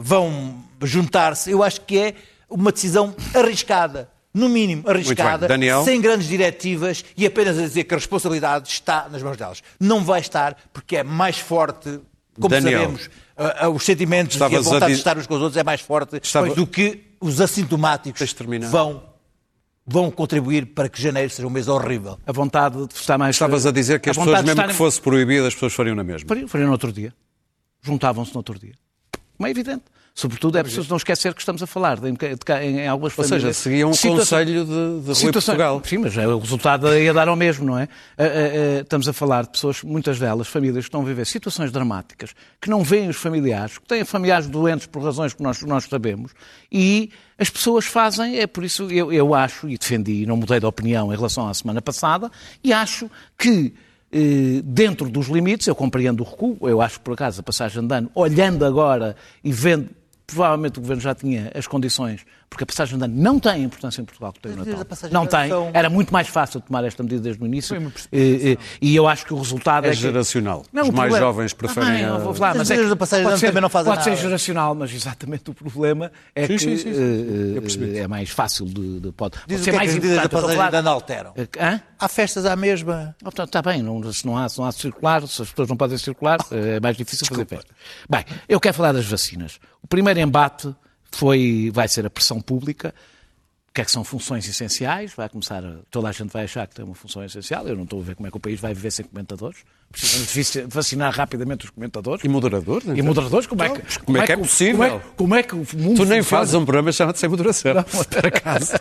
vão juntar-se, eu acho que é uma decisão arriscada. No mínimo, arriscada, Daniel? sem grandes diretivas e apenas a dizer que a responsabilidade está nas mãos delas. Não vai estar porque é mais forte, como Daniel. sabemos, ah, ah, os sentimentos e a Estavas a vontade de estar uns com os outros é mais forte Estava- do que os assintomáticos vão, vão contribuir para que janeiro seja um mês horrível. A vontade de estar mais. Estavas a dizer que as vontade pessoas, mesmo estarem- que fosse proibido, as pessoas fariam na mesma. Fariam, fariam no outro dia. Juntavam-se no outro dia. Como é evidente. Sobretudo é preciso não esquecer que estamos a falar de, de, em, em algumas Ou famílias. seja, seguia um conselho de, de Rui Portugal. Sim, mas é, o resultado ia dar ao mesmo, não é? Ah, ah, ah, Estamos a falar de pessoas, muitas delas, famílias que estão a viver situações dramáticas, que não veem os familiares, que têm familiares doentes por razões que nós, nós sabemos, e as pessoas fazem, é por isso eu, eu acho, e defendi, e não mudei de opinião em relação à semana passada, e acho que dentro dos limites, eu compreendo o recuo, eu acho que por acaso a passagem de ano, olhando agora e vendo, provavelmente o Governo já tinha as condições, porque a passagem de ano não tem importância em Portugal que tem o Natal. Não tem. são- Era muito mais fácil tomar esta medida desde o início. Uma Eh, eh, E eu acho que o resultado É é, que... geracional. Não, Os mais problema- jovens preferem Ah, eu vou falar, As mas é que da passagem de pode ser- também não fazem Pode ser nada. geracional, mas exatamente o problema é Sim, que sim, sim, sim. eh, é mais fácil de... de pode, Diz pode ser que é que mais as medidas da passagem de ano alteram. Hã? Há festas à mesma. Está tá bem, não, se, não há, se não há de circular, se as pessoas não podem circular, é mais difícil fazer festa. Bem, eu quero falar das vacinas. O primeiro embate foi, vai ser a pressão pública. O que é que são funções essenciais? Vai começar, a- toda a gente vai achar que tem uma função essencial. Eu não estou a ver como é que o país vai viver sem comentadores. Precisamos vacinar rapidamente os comentadores. E moderador? E moderadores, como é que, como é que é o- possível? Como é, como é que o mundo Tu nem fazes um programa chamado Sem Moderação. Não, por acaso.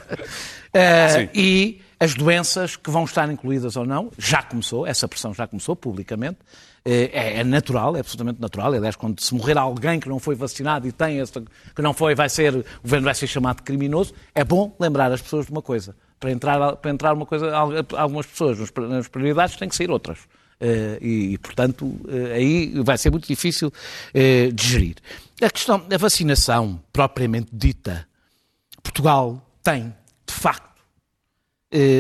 Sim. e as doenças que vão estar incluídas ou não, já começou, essa pressão já começou publicamente. Eh, É, é natural, é absolutamente natural. Aliás, quando se morrer alguém que não foi vacinado e tem essa, que não foi, vai ser, o governo vai ser chamado de criminoso, é bom lembrar as pessoas de uma coisa. Para entrar, para entrar uma coisa, algumas pessoas nas- prioridades têm que sair outras. Eh, e, e, portanto, eh, aí vai ser muito difícil eh, de gerir. A questão da vacinação, propriamente dita, Portugal tem, de facto,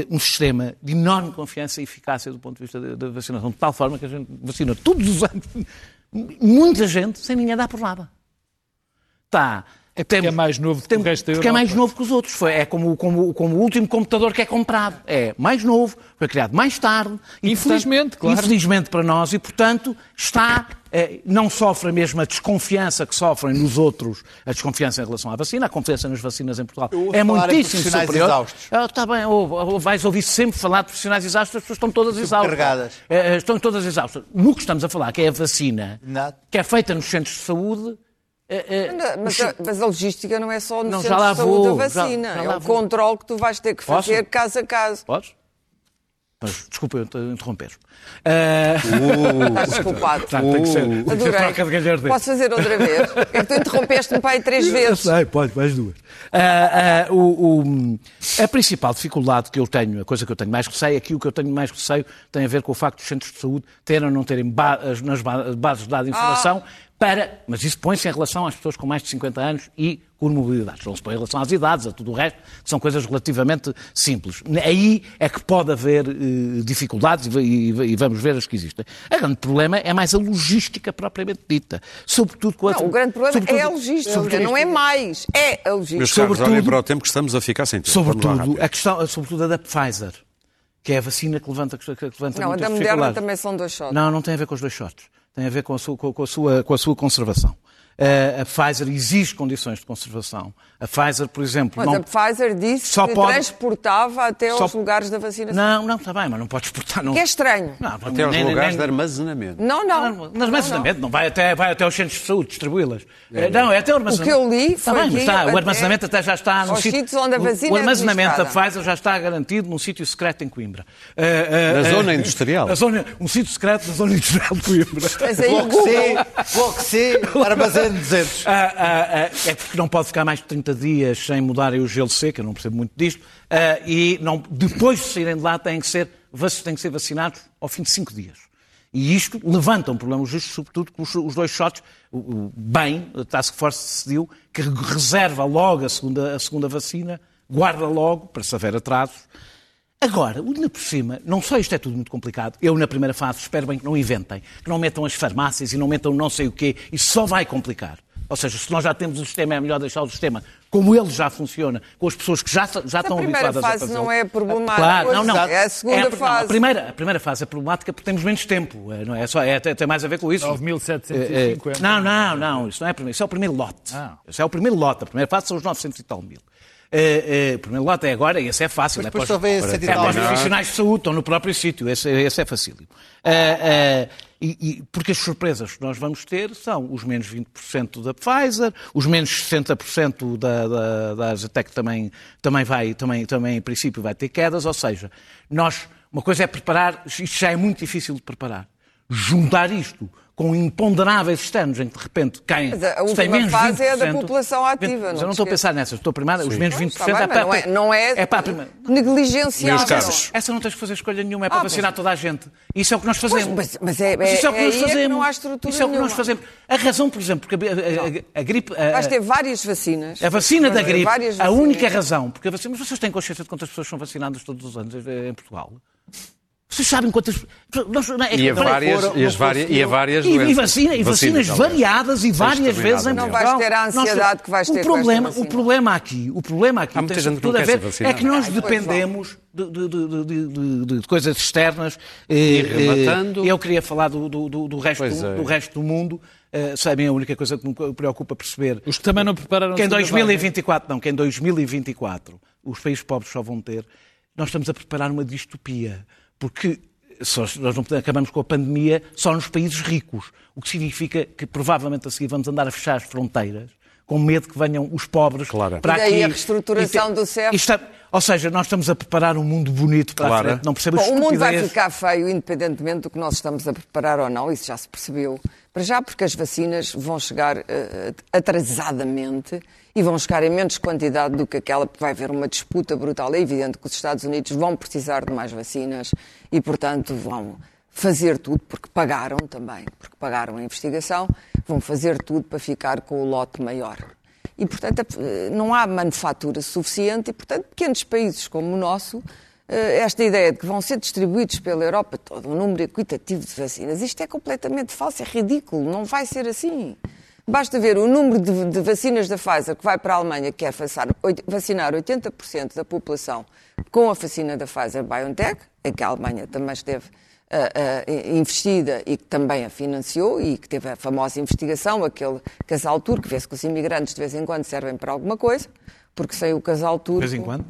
um sistema de enorme confiança e eficácia do ponto de vista da, da vacinação, de tal forma que a gente vacina todos os anos muita gente sem ninguém dar por nada. Está. É porque é mais novo do que o resto da Porque é Europa. mais novo que os outros. Foi, é como, como, como o último computador que é comprado. É mais novo, foi criado mais tarde. e, Infelizmente, portanto, claro. Infelizmente para nós e, portanto, está, eh, não sofre a mesma desconfiança que sofrem nos outros, a desconfiança em relação à vacina, a confiança nas vacinas em Portugal é muitíssimo profissionais superior. exaustos. Ah, Está bem, ou, ou vais ouvir sempre falar de profissionais exaustos, as pessoas estão todas exaustas. Subcarregadas. Eh, estão todas exaustas. No que estamos a falar, que é a vacina, Nada. que é feita nos centros de saúde, eh, eh, Mas a, mas a logística não é só no Não, centro já de saúde vou, da já- vacina. já é lá o vou. controle que tu vais ter que Posso? fazer caso a caso. Podes? Mas, desculpa, eu te- interromper. Ah, Estás desculpado. tá, tem que ser. Tem que ser Adorei. troca de galhardeiro. Posso fazer outra vez? É que tu interrompeste-me para aí três vezes. sei, pode, mais duas. Ah, ah, o- o- a principal dificuldade que eu tenho, a coisa que eu tenho mais receio, aqui o que eu tenho mais receio tem a ver com o facto dos centros de saúde terem ou não terem ba- as- nas ba- bases de dados de informação para. Mas isso põe-se em relação às pessoas com mais de 50 anos e com mobilidades. Não se põe em relação às idades, a tudo o resto, que são coisas relativamente simples. Aí é que pode haver eh, dificuldades e, e- e vamos ver as que existem. O grande problema é mais a logística propriamente dita. Sobretudo com a. Não, o grande problema sobretudo- é a logística, sobretudo- não é mais. É a Meus logística. caros, Sobretudo- olhem para o tempo que estamos a ficar sem tempo. Sobretudo, a questão, sobretudo a da Pfizer, que é a vacina que levanta, que levanta Não, a da Moderna também são dois shots. Não, não tem a ver com os dois shots. Tem a ver com a sua, com a sua, com a sua conservação. A Pfizer exige condições de conservação. A Pfizer, por exemplo, Mas não... a Pfizer disse Só que pode- transportava até Só- aos lugares da vacinação. Não, não, está bem, mas não pode exportar. Não. Que é estranho. Não, Até aos nem- lugares nem- de armazenamento. Não, não. Não, mas armazenamento não, vai, até, vai até aos centros de saúde distribuí-las. Eh, Não, é até o armazenamento. O que eu li Está foi bem, mas que está, o armazenamento até já está no sítio. sítios onde a vacina O é armazenamento da administrada. Pfizer já está garantido num sítio secreto em Coimbra. Eh, eh, Na eh, zona industrial. na zona- um sítio secreto na zona industrial de Coimbra. Mas aí o Bloco Google, C, Bloco C, armazém 200. Ah, ah, ah, é porque não pode ficar mais de 30 dias sem mudarem o gelo seco, eu não percebo muito disto, ah, e não, depois de saírem de lá têm que, ser, têm que ser vacinados ao fim de 5 dias. E isto levanta um problema justo, sobretudo com os, dois shots. Bem, a Task Force decidiu que reserva logo a segunda, a segunda vacina, guarda logo, para se haver atrasos. Agora, ainda por cima, não só isto é tudo muito complicado, eu na primeira fase espero bem que não inventem, que não metam as farmácias e não metam não sei o quê, isso só vai complicar. Ou seja, se nós já temos o sistema, é melhor deixar o sistema como ele já funciona, com as pessoas que já, já estão primeira habituadas fase a fazer. não é problemática. Claro, não, não. É a segunda não, fase. a, primeira, a primeira fase é problemática porque temos menos tempo. é, Não é, só, é, tem, tem mais a ver com isso. 9.750. É, é, Não, não, não. Isso não é primeiro. Isso é o primeiro lote. Ah. Isso é o primeiro lote. A primeira fase são os 900 e tal mil. É, é, o primeiro lote é agora e esse é fácil. Mas é depois para só os- é para os profissionais de saúde, estão no próprio sítio. Esse, esse é facílimo. É, é, e, e- porque as surpresas que nós vamos ter são os menos 20% da Pfizer, os menos 60% da, da, da Azatec também, também vai, também, também em princípio vai ter quedas, ou seja, nós, uma coisa é preparar, isto já é muito difícil de preparar. Juntar isto com imponderáveis externos em que de repente caem. Mas a tem última menos fase é a da 20%, população ativa, Mas não eu não estou a pensar nessas, estou a primeiro, os menos 20% Está bem, é para, não é, não é, é para a primeira. negligenciável. Meus caros. Essa não tens que fazer escolha nenhuma, é para Ah, vacinar mas- toda a gente. Isso é o que nós fazemos. mas- mas é- Mas isso é o que é- nós é que fazemos. não há estrutura Isso é o que nós fazemos. A razão, por exemplo, porque a, a- a- a gripe. a- Vais ter várias vacinas. a vacina da gripe, a única razão, porque a vacina, mas vocês têm consciência de quantas pessoas são vacinadas todos os anos em Portugal? Vocês sabem quantas. Nós, não é- E a não é- várias, foram- e as várias, e a várias e, e, doenças. vacina, e vacinas, aliás. variadas e várias vezes em Não vais Portugal. ter a ansiedade Nós- que vais ter o problema. O problema aqui, o problema aqui Há muita gente a ver, é que nós dependemos de, de- de- de- de- de coisas externas. E, rematando- Eu queria falar do, do- do- do resto, é. do resto do mundo. Eh, sabem, a única coisa que me preocupa perceber Os que também não prepararam que em a segunda 2024, não, que em 2024 os países pobres só vão ter, nós estamos a preparar uma distopia, porque nós não acabamos com a pandemia só nos países ricos, o que significa que provavelmente a seguir vamos andar a fechar as fronteiras com medo que venham os pobres Claro. para E daí aqui. a reestruturação E do CEF. está- ou seja, nós estamos a preparar um mundo bonito para Claro. a frente. Não percebo Bom, o mundo vai ficar feio, independentemente do que nós estamos a preparar ou não, isso já se percebeu. Para já, porque as vacinas vão chegar eh, atrasadamente e vão chegar em menos quantidade do que aquela, vai haver uma disputa brutal. É evidente que os Estados Unidos vão precisar de mais vacinas e, portanto, vão fazer tudo, porque pagaram também, porque pagaram a investigação, vão fazer tudo para ficar com o lote maior. E, portanto, não há manufatura suficiente e, portanto, pequenos países como o nosso, eh, esta ideia de que vão ser distribuídos pela Europa todo um número equitativo de vacinas, isto é completamente falso, é ridículo, não vai ser assim. Basta ver o número de, de vacinas da Pfizer que vai para a Alemanha, que quer vacinar, oit- vacinar 80% da população com a vacina da Pfizer-BioNTech, em que a Alemanha também esteve investida e que também a financiou e que teve a famosa investigação, aquele casal turco, que vê-se que os imigrantes de vez em quando servem para alguma coisa, porque sem o casal turco... De vez em quando?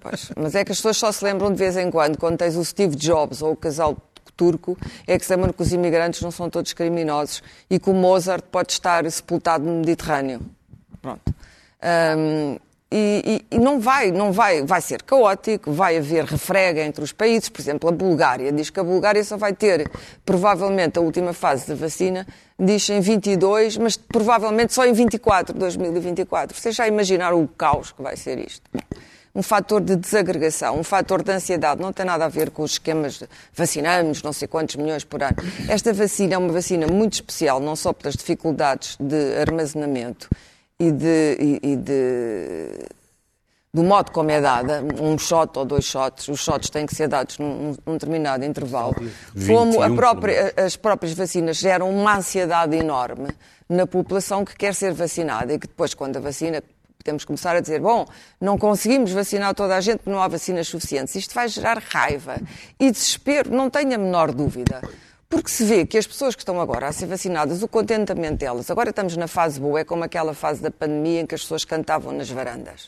Pois, mas é que as pessoas só se lembram de vez em quando, quando tens o Steve Jobs ou o casal turco, é que se lembram que os imigrantes não são todos criminosos e que o Mozart pode estar sepultado no Mediterrâneo. Pronto. Hum, e, e- e não vai, não vai, vai ser caótico, vai haver refrega entre os países. Por exemplo, a Bulgária diz que a Bulgária só vai ter, provavelmente, a última fase da vacina, diz em 22, mas provavelmente só em 24, 2024. Vocês já imaginaram o caos que vai ser isto? um fator de desagregação, um fator de ansiedade, não tem nada a ver com os esquemas de vacinamos não sei quantos milhões por ano. Esta vacina é uma vacina muito especial, não só pelas dificuldades de armazenamento e de, e, e de do modo como é dada, um shot ou dois shots, os shots têm que ser dados num, num determinado intervalo, como a 21 própria, as próprias vacinas geram uma ansiedade enorme na população que quer ser vacinada e que depois, quando a vacina que começar a dizer, bom, não conseguimos vacinar toda a gente porque não há vacinas suficientes. Isto vai gerar raiva e desespero, não tenho a menor dúvida. Porque se vê que as pessoas que estão agora a ser vacinadas, o contentamento delas, agora estamos na fase boa, é como aquela fase da pandemia em que as pessoas cantavam nas varandas.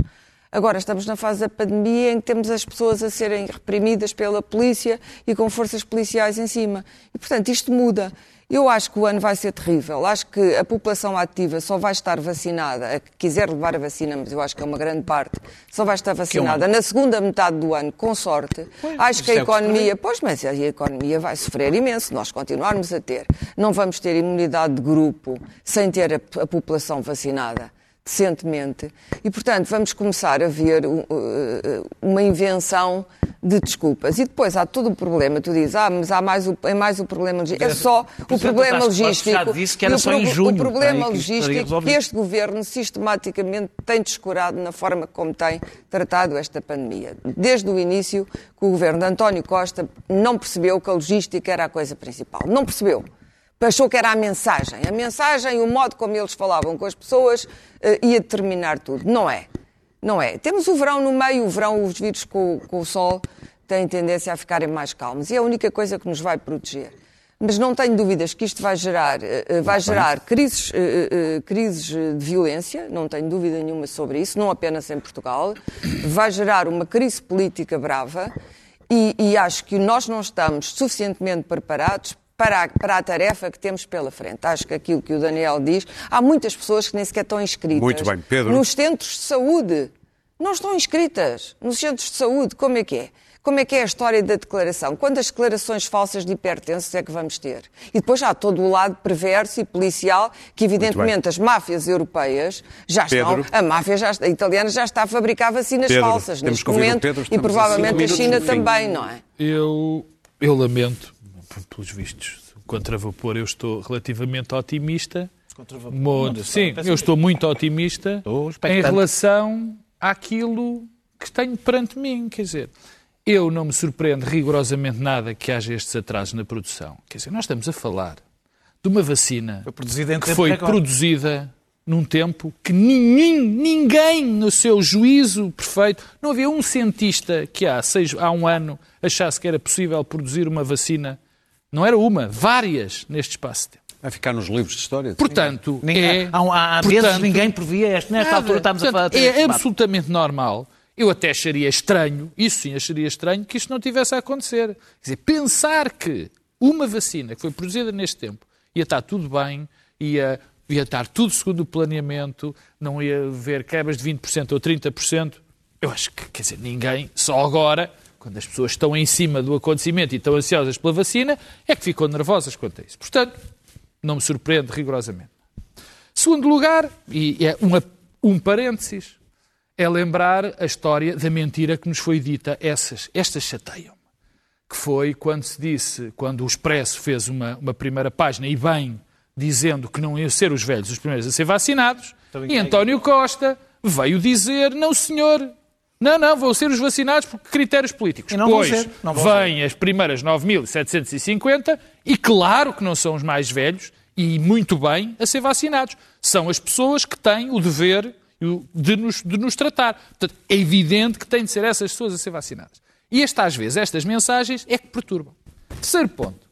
Agora estamos na fase da pandemia em que temos as pessoas a serem reprimidas pela polícia e com forças policiais em cima. E, portanto, isto muda. Eu acho que o ano vai ser terrível. Acho que a população ativa só vai estar vacinada, a que quiser levar a vacina, mas eu acho que é uma grande parte, só vai estar vacinada na segunda metade do ano, com sorte. Pois, acho que a é economia, pois, mas a economia vai sofrer imenso, nós continuarmos a ter. Não vamos ter imunidade de grupo sem ter a, a população vacinada decentemente. E, portanto, vamos começar a ver uh, uh, uma invenção de desculpas. E depois há todo o problema. Tu dizes, ah, mas há mais o, é mais o problema logístico. É só o problema logístico. já disse que era o só em junho, O problema que isto estaria logístico que resolvido. este governo sistematicamente tem descurado na forma como tem tratado esta pandemia. Desde o início, que o governo de António Costa não percebeu que a logística era a coisa principal. Não percebeu. Achou que era a mensagem. A mensagem e o modo como eles falavam com as pessoas eh, ia determinar tudo. Não é. Não é. Temos o verão no meio, o verão, os vírus com, com o sol têm tendência a ficarem mais calmos. E é a única coisa que nos vai proteger. Mas não tenho dúvidas que isto vai gerar, eh, eh, vai gerar crises, crises de violência, não tenho dúvida nenhuma sobre isso, não apenas em Portugal. Vai gerar uma crise política brava e, e acho que nós não estamos suficientemente preparados para a, para a tarefa que temos pela frente. Acho que aquilo que o Daniel diz, há muitas pessoas que nem sequer estão inscritas. Muito bem, Pedro. Nos centros de saúde. Não estão inscritas. Nos centros de saúde, como é que é? Como é que é a história da declaração? Quantas declarações falsas de hipertensos é que vamos ter? E depois há todo o lado perverso e policial que, evidentemente, as máfias europeias já Pedro. estão. A máfia já, está- a italiana já está a fabricar vacinas Pedro, falsas temos neste momento. Pedro, e provavelmente a China também, não é? Eu, eu lamento, pelos vistos, contra vapor eu estou relativamente otimista. Contra vapor. Mo- Não, Sim, eu estou muito otimista Estou em relação àquilo que tenho perante mim. Quer dizer, eu não me surpreende rigorosamente nada que haja estes atrasos na produção. Quer dizer, nós estamos a falar de uma vacina Foi que foi produzida num tempo que ninguém, ninguém no seu juízo perfeito, não havia um cientista que há, seis, há um ano achasse que era possível produzir uma vacina. Não era uma, várias neste espaço de tempo. Vai ficar nos livros de história. Portanto, Ninguém- é, há, há, portanto, ninguém previa este. Nesta Nada. altura estamos a Portanto, falar de É absolutamente normal. Eu até acharia estranho, isso sim acharia estranho, que isto não tivesse a acontecer. Quer dizer, pensar que uma vacina que foi produzida neste tempo ia estar tudo bem, ia, ia estar tudo segundo o planeamento, não ia haver quebras de 20% ou 30%, eu acho que, quer dizer, ninguém, só agora, quando as pessoas estão em cima do acontecimento e estão ansiosas pela vacina, é que ficam nervosas quanto a isso. Portanto, não me surpreende rigorosamente. Segundo lugar, e é um, um parênteses, é lembrar a história da mentira que nos foi dita. Essas, estas chateiam-me. Que foi quando se disse, quando o Expresso fez uma, uma primeira página, e bem, dizendo que não iam ser os velhos os primeiros a ser vacinados, e António Costa veio dizer, não senhor, não, não, vão ser os vacinados por critérios políticos. E não vão pois ser, não vão vêm as primeiras 9.750 e claro que não são os mais velhos e muito bem a ser vacinados. São as pessoas que têm o dever de nos, de nos tratar. Portanto, é evidente que têm de ser essas pessoas a ser vacinadas. E esta, às vezes, estas mensagens é que perturbam. Terceiro ponto.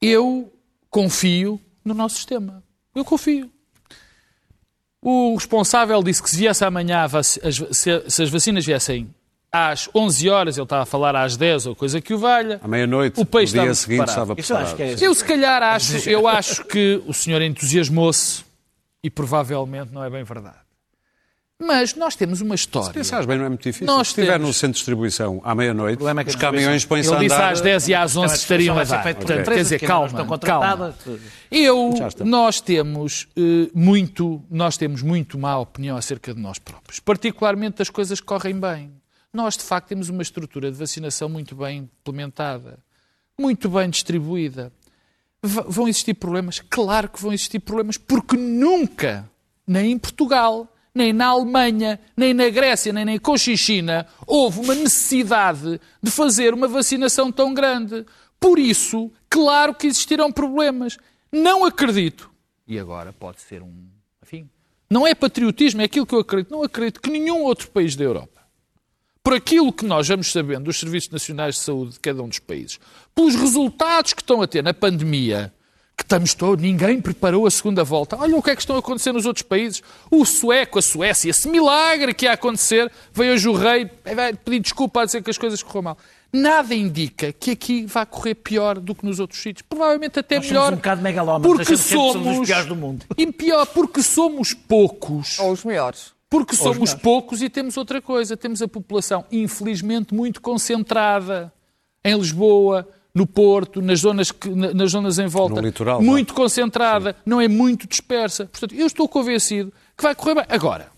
Eu confio no nosso sistema. Eu confio. O responsável disse que se viesse amanhã, se, as vacinas viessem às 11 horas, ele estava a falar às 10 ou coisa que o valha. À meia-noite, O no peixe dia estava seguinte, preparado. estava acho preparado. que é Eu se calhar acho, eu acho que o senhor entusiasmou-se e provavelmente não é bem verdade. Mas nós temos uma história. Pensares bem, não é muito difícil. Nós Se estiver temos- no centro de distribuição à meia-noite, problema é que os a caminhões põem-se a Ele disse andar... às 10 e às 11 estariam a dar. feito Portanto, quer dizer, calma, estão calma. contratadas. Eu, nós temos eh, muito, nós temos muito má opinião acerca de nós próprios, particularmente das coisas que correm bem. Nós, de facto, temos uma estrutura de vacinação muito bem implementada, muito bem distribuída. V- vão existir problemas? Claro que vão existir problemas, porque nunca, nem em Portugal, nem na Alemanha, nem na Grécia, nem na Cochichina, houve uma necessidade de fazer uma vacinação tão grande. Por isso, claro que existirão problemas. Não acredito. E agora pode ser um, enfim, Não é patriotismo, é aquilo que eu acredito. Não acredito que nenhum outro país da Europa, por aquilo que nós vamos sabendo dos Serviços Nacionais de Saúde de cada um dos países, pelos resultados que estão a ter na pandemia, que estamos todos, ninguém preparou a segunda volta. Olha o que é que estão a acontecer nos outros países. O sueco, a Suécia, esse milagre que ia acontecer, veio hoje o rei pedir desculpa a dizer que as coisas correram mal. Nada indica que aqui vai correr pior do que nos outros sítios. Provavelmente até Nós somos melhor. um bocado megalómanos, porque sempre que somos, somos os piores do mundo. E pior, porque somos poucos. Ou os melhores. Porque somos poucos e temos outra coisa. Temos a população, infelizmente, muito concentrada em Lisboa, no Porto, nas zonas, que, na- nas zonas em volta. Litoral, Muito concentrada, não é muito dispersa. Portanto, eu estou convencido que vai correr bem. Agora,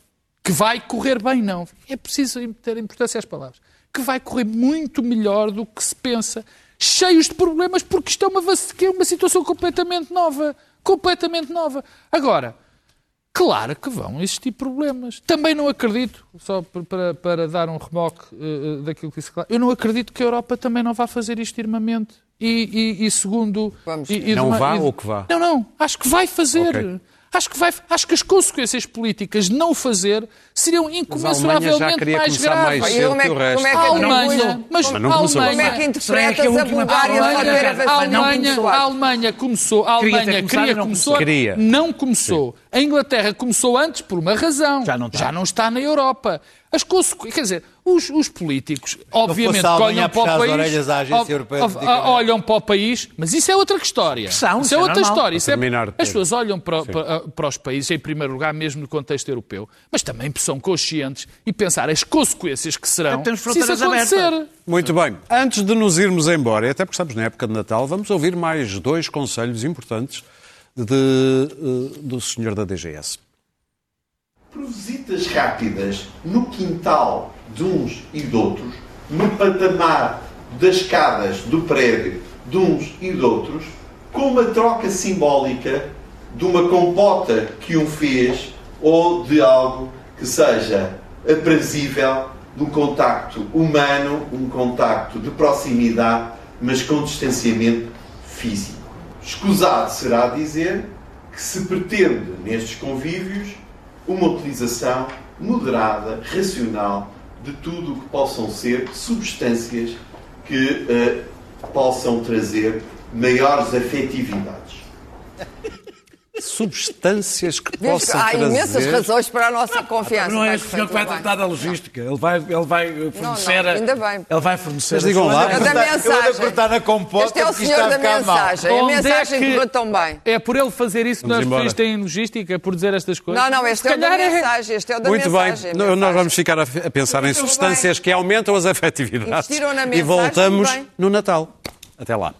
que vai correr bem, não. É preciso ter importância às palavras. Que vai correr muito melhor do que se pensa. Cheios de problemas, porque isto é uma, é uma situação completamente nova. Completamente nova. Agora, Claro que vão existir problemas. Também não acredito, só para, para dar um remoque eh, daquilo que disse, claro, eu não acredito que a Europa também não vá fazer isto irmamente. E, e- e segundo. Vamos e- e Não uma- vá e ou que vá? Não, não. Acho que vai fazer. Ok. Acho que, vai, acho que as consequências políticas de não o fazer seriam Alemanha incomensuravelmente mais graves. mais como é, cedo que o resto. como é que A Alemanha, mas Mas não a começou. Como é Alemanha, que Será que interpretas a a última Bulgária palavra- ter a? Alemanha, começou. a Alemanha começou, a Alemanha começado queria não começou, não começou. A Inglaterra começou antes por uma razão. Já não está. Já não está na Europa. As consequ... Quer dizer, os, os políticos, obviamente, olham para o país. Medicamentos. olham para o país, mas isso é outra história. Pressão, isso isso é é outra normal. história. Isso é- As pessoas olham para, para, para os países, em primeiro lugar, mesmo no contexto europeu, mas também são conscientes e pensar as consequências que serão Temos se isso acontecer. abertas. Muito bem. Antes de nos irmos embora, e até porque estamos na época de Natal, vamos ouvir mais dois conselhos importantes de, eh, do senhor da DGS. por visitas rápidas no quintal de uns e de outros, no patamar das escadas do prédio de uns e de outros, com uma troca simbólica de uma compota que um fez ou de algo que seja aprazível, de um contacto humano, um contacto de proximidade, mas com distanciamento físico. Escusado será dizer que se pretende nestes convívios uma utilização moderada, racional de tudo o que possam ser substâncias que eh, possam trazer maiores afetividades. Substâncias que Vês que possam há imensas trazer... razões para a nossa confiança. Não é este senhor que vai tratar da logística. Ele vai, ele vai fornecer. não, a- ainda bem. Ele vai fornecer. Mas as digam lá. É da Eu ando a mensagem. cortar na compota Este é o senhor da ficar mal. mensagem. A é mensagem que- correu tão bem. É por ele fazer isso que Vamos nós preferimos em logística, por dizer estas coisas. Não, não, este é o da é- mensagem. Este é o da Muito mensagem. bem, Não, nós vamos ficar a, pensar em substâncias que aumentam as afetividades. E mensagem, voltamos no Natal. Até lá.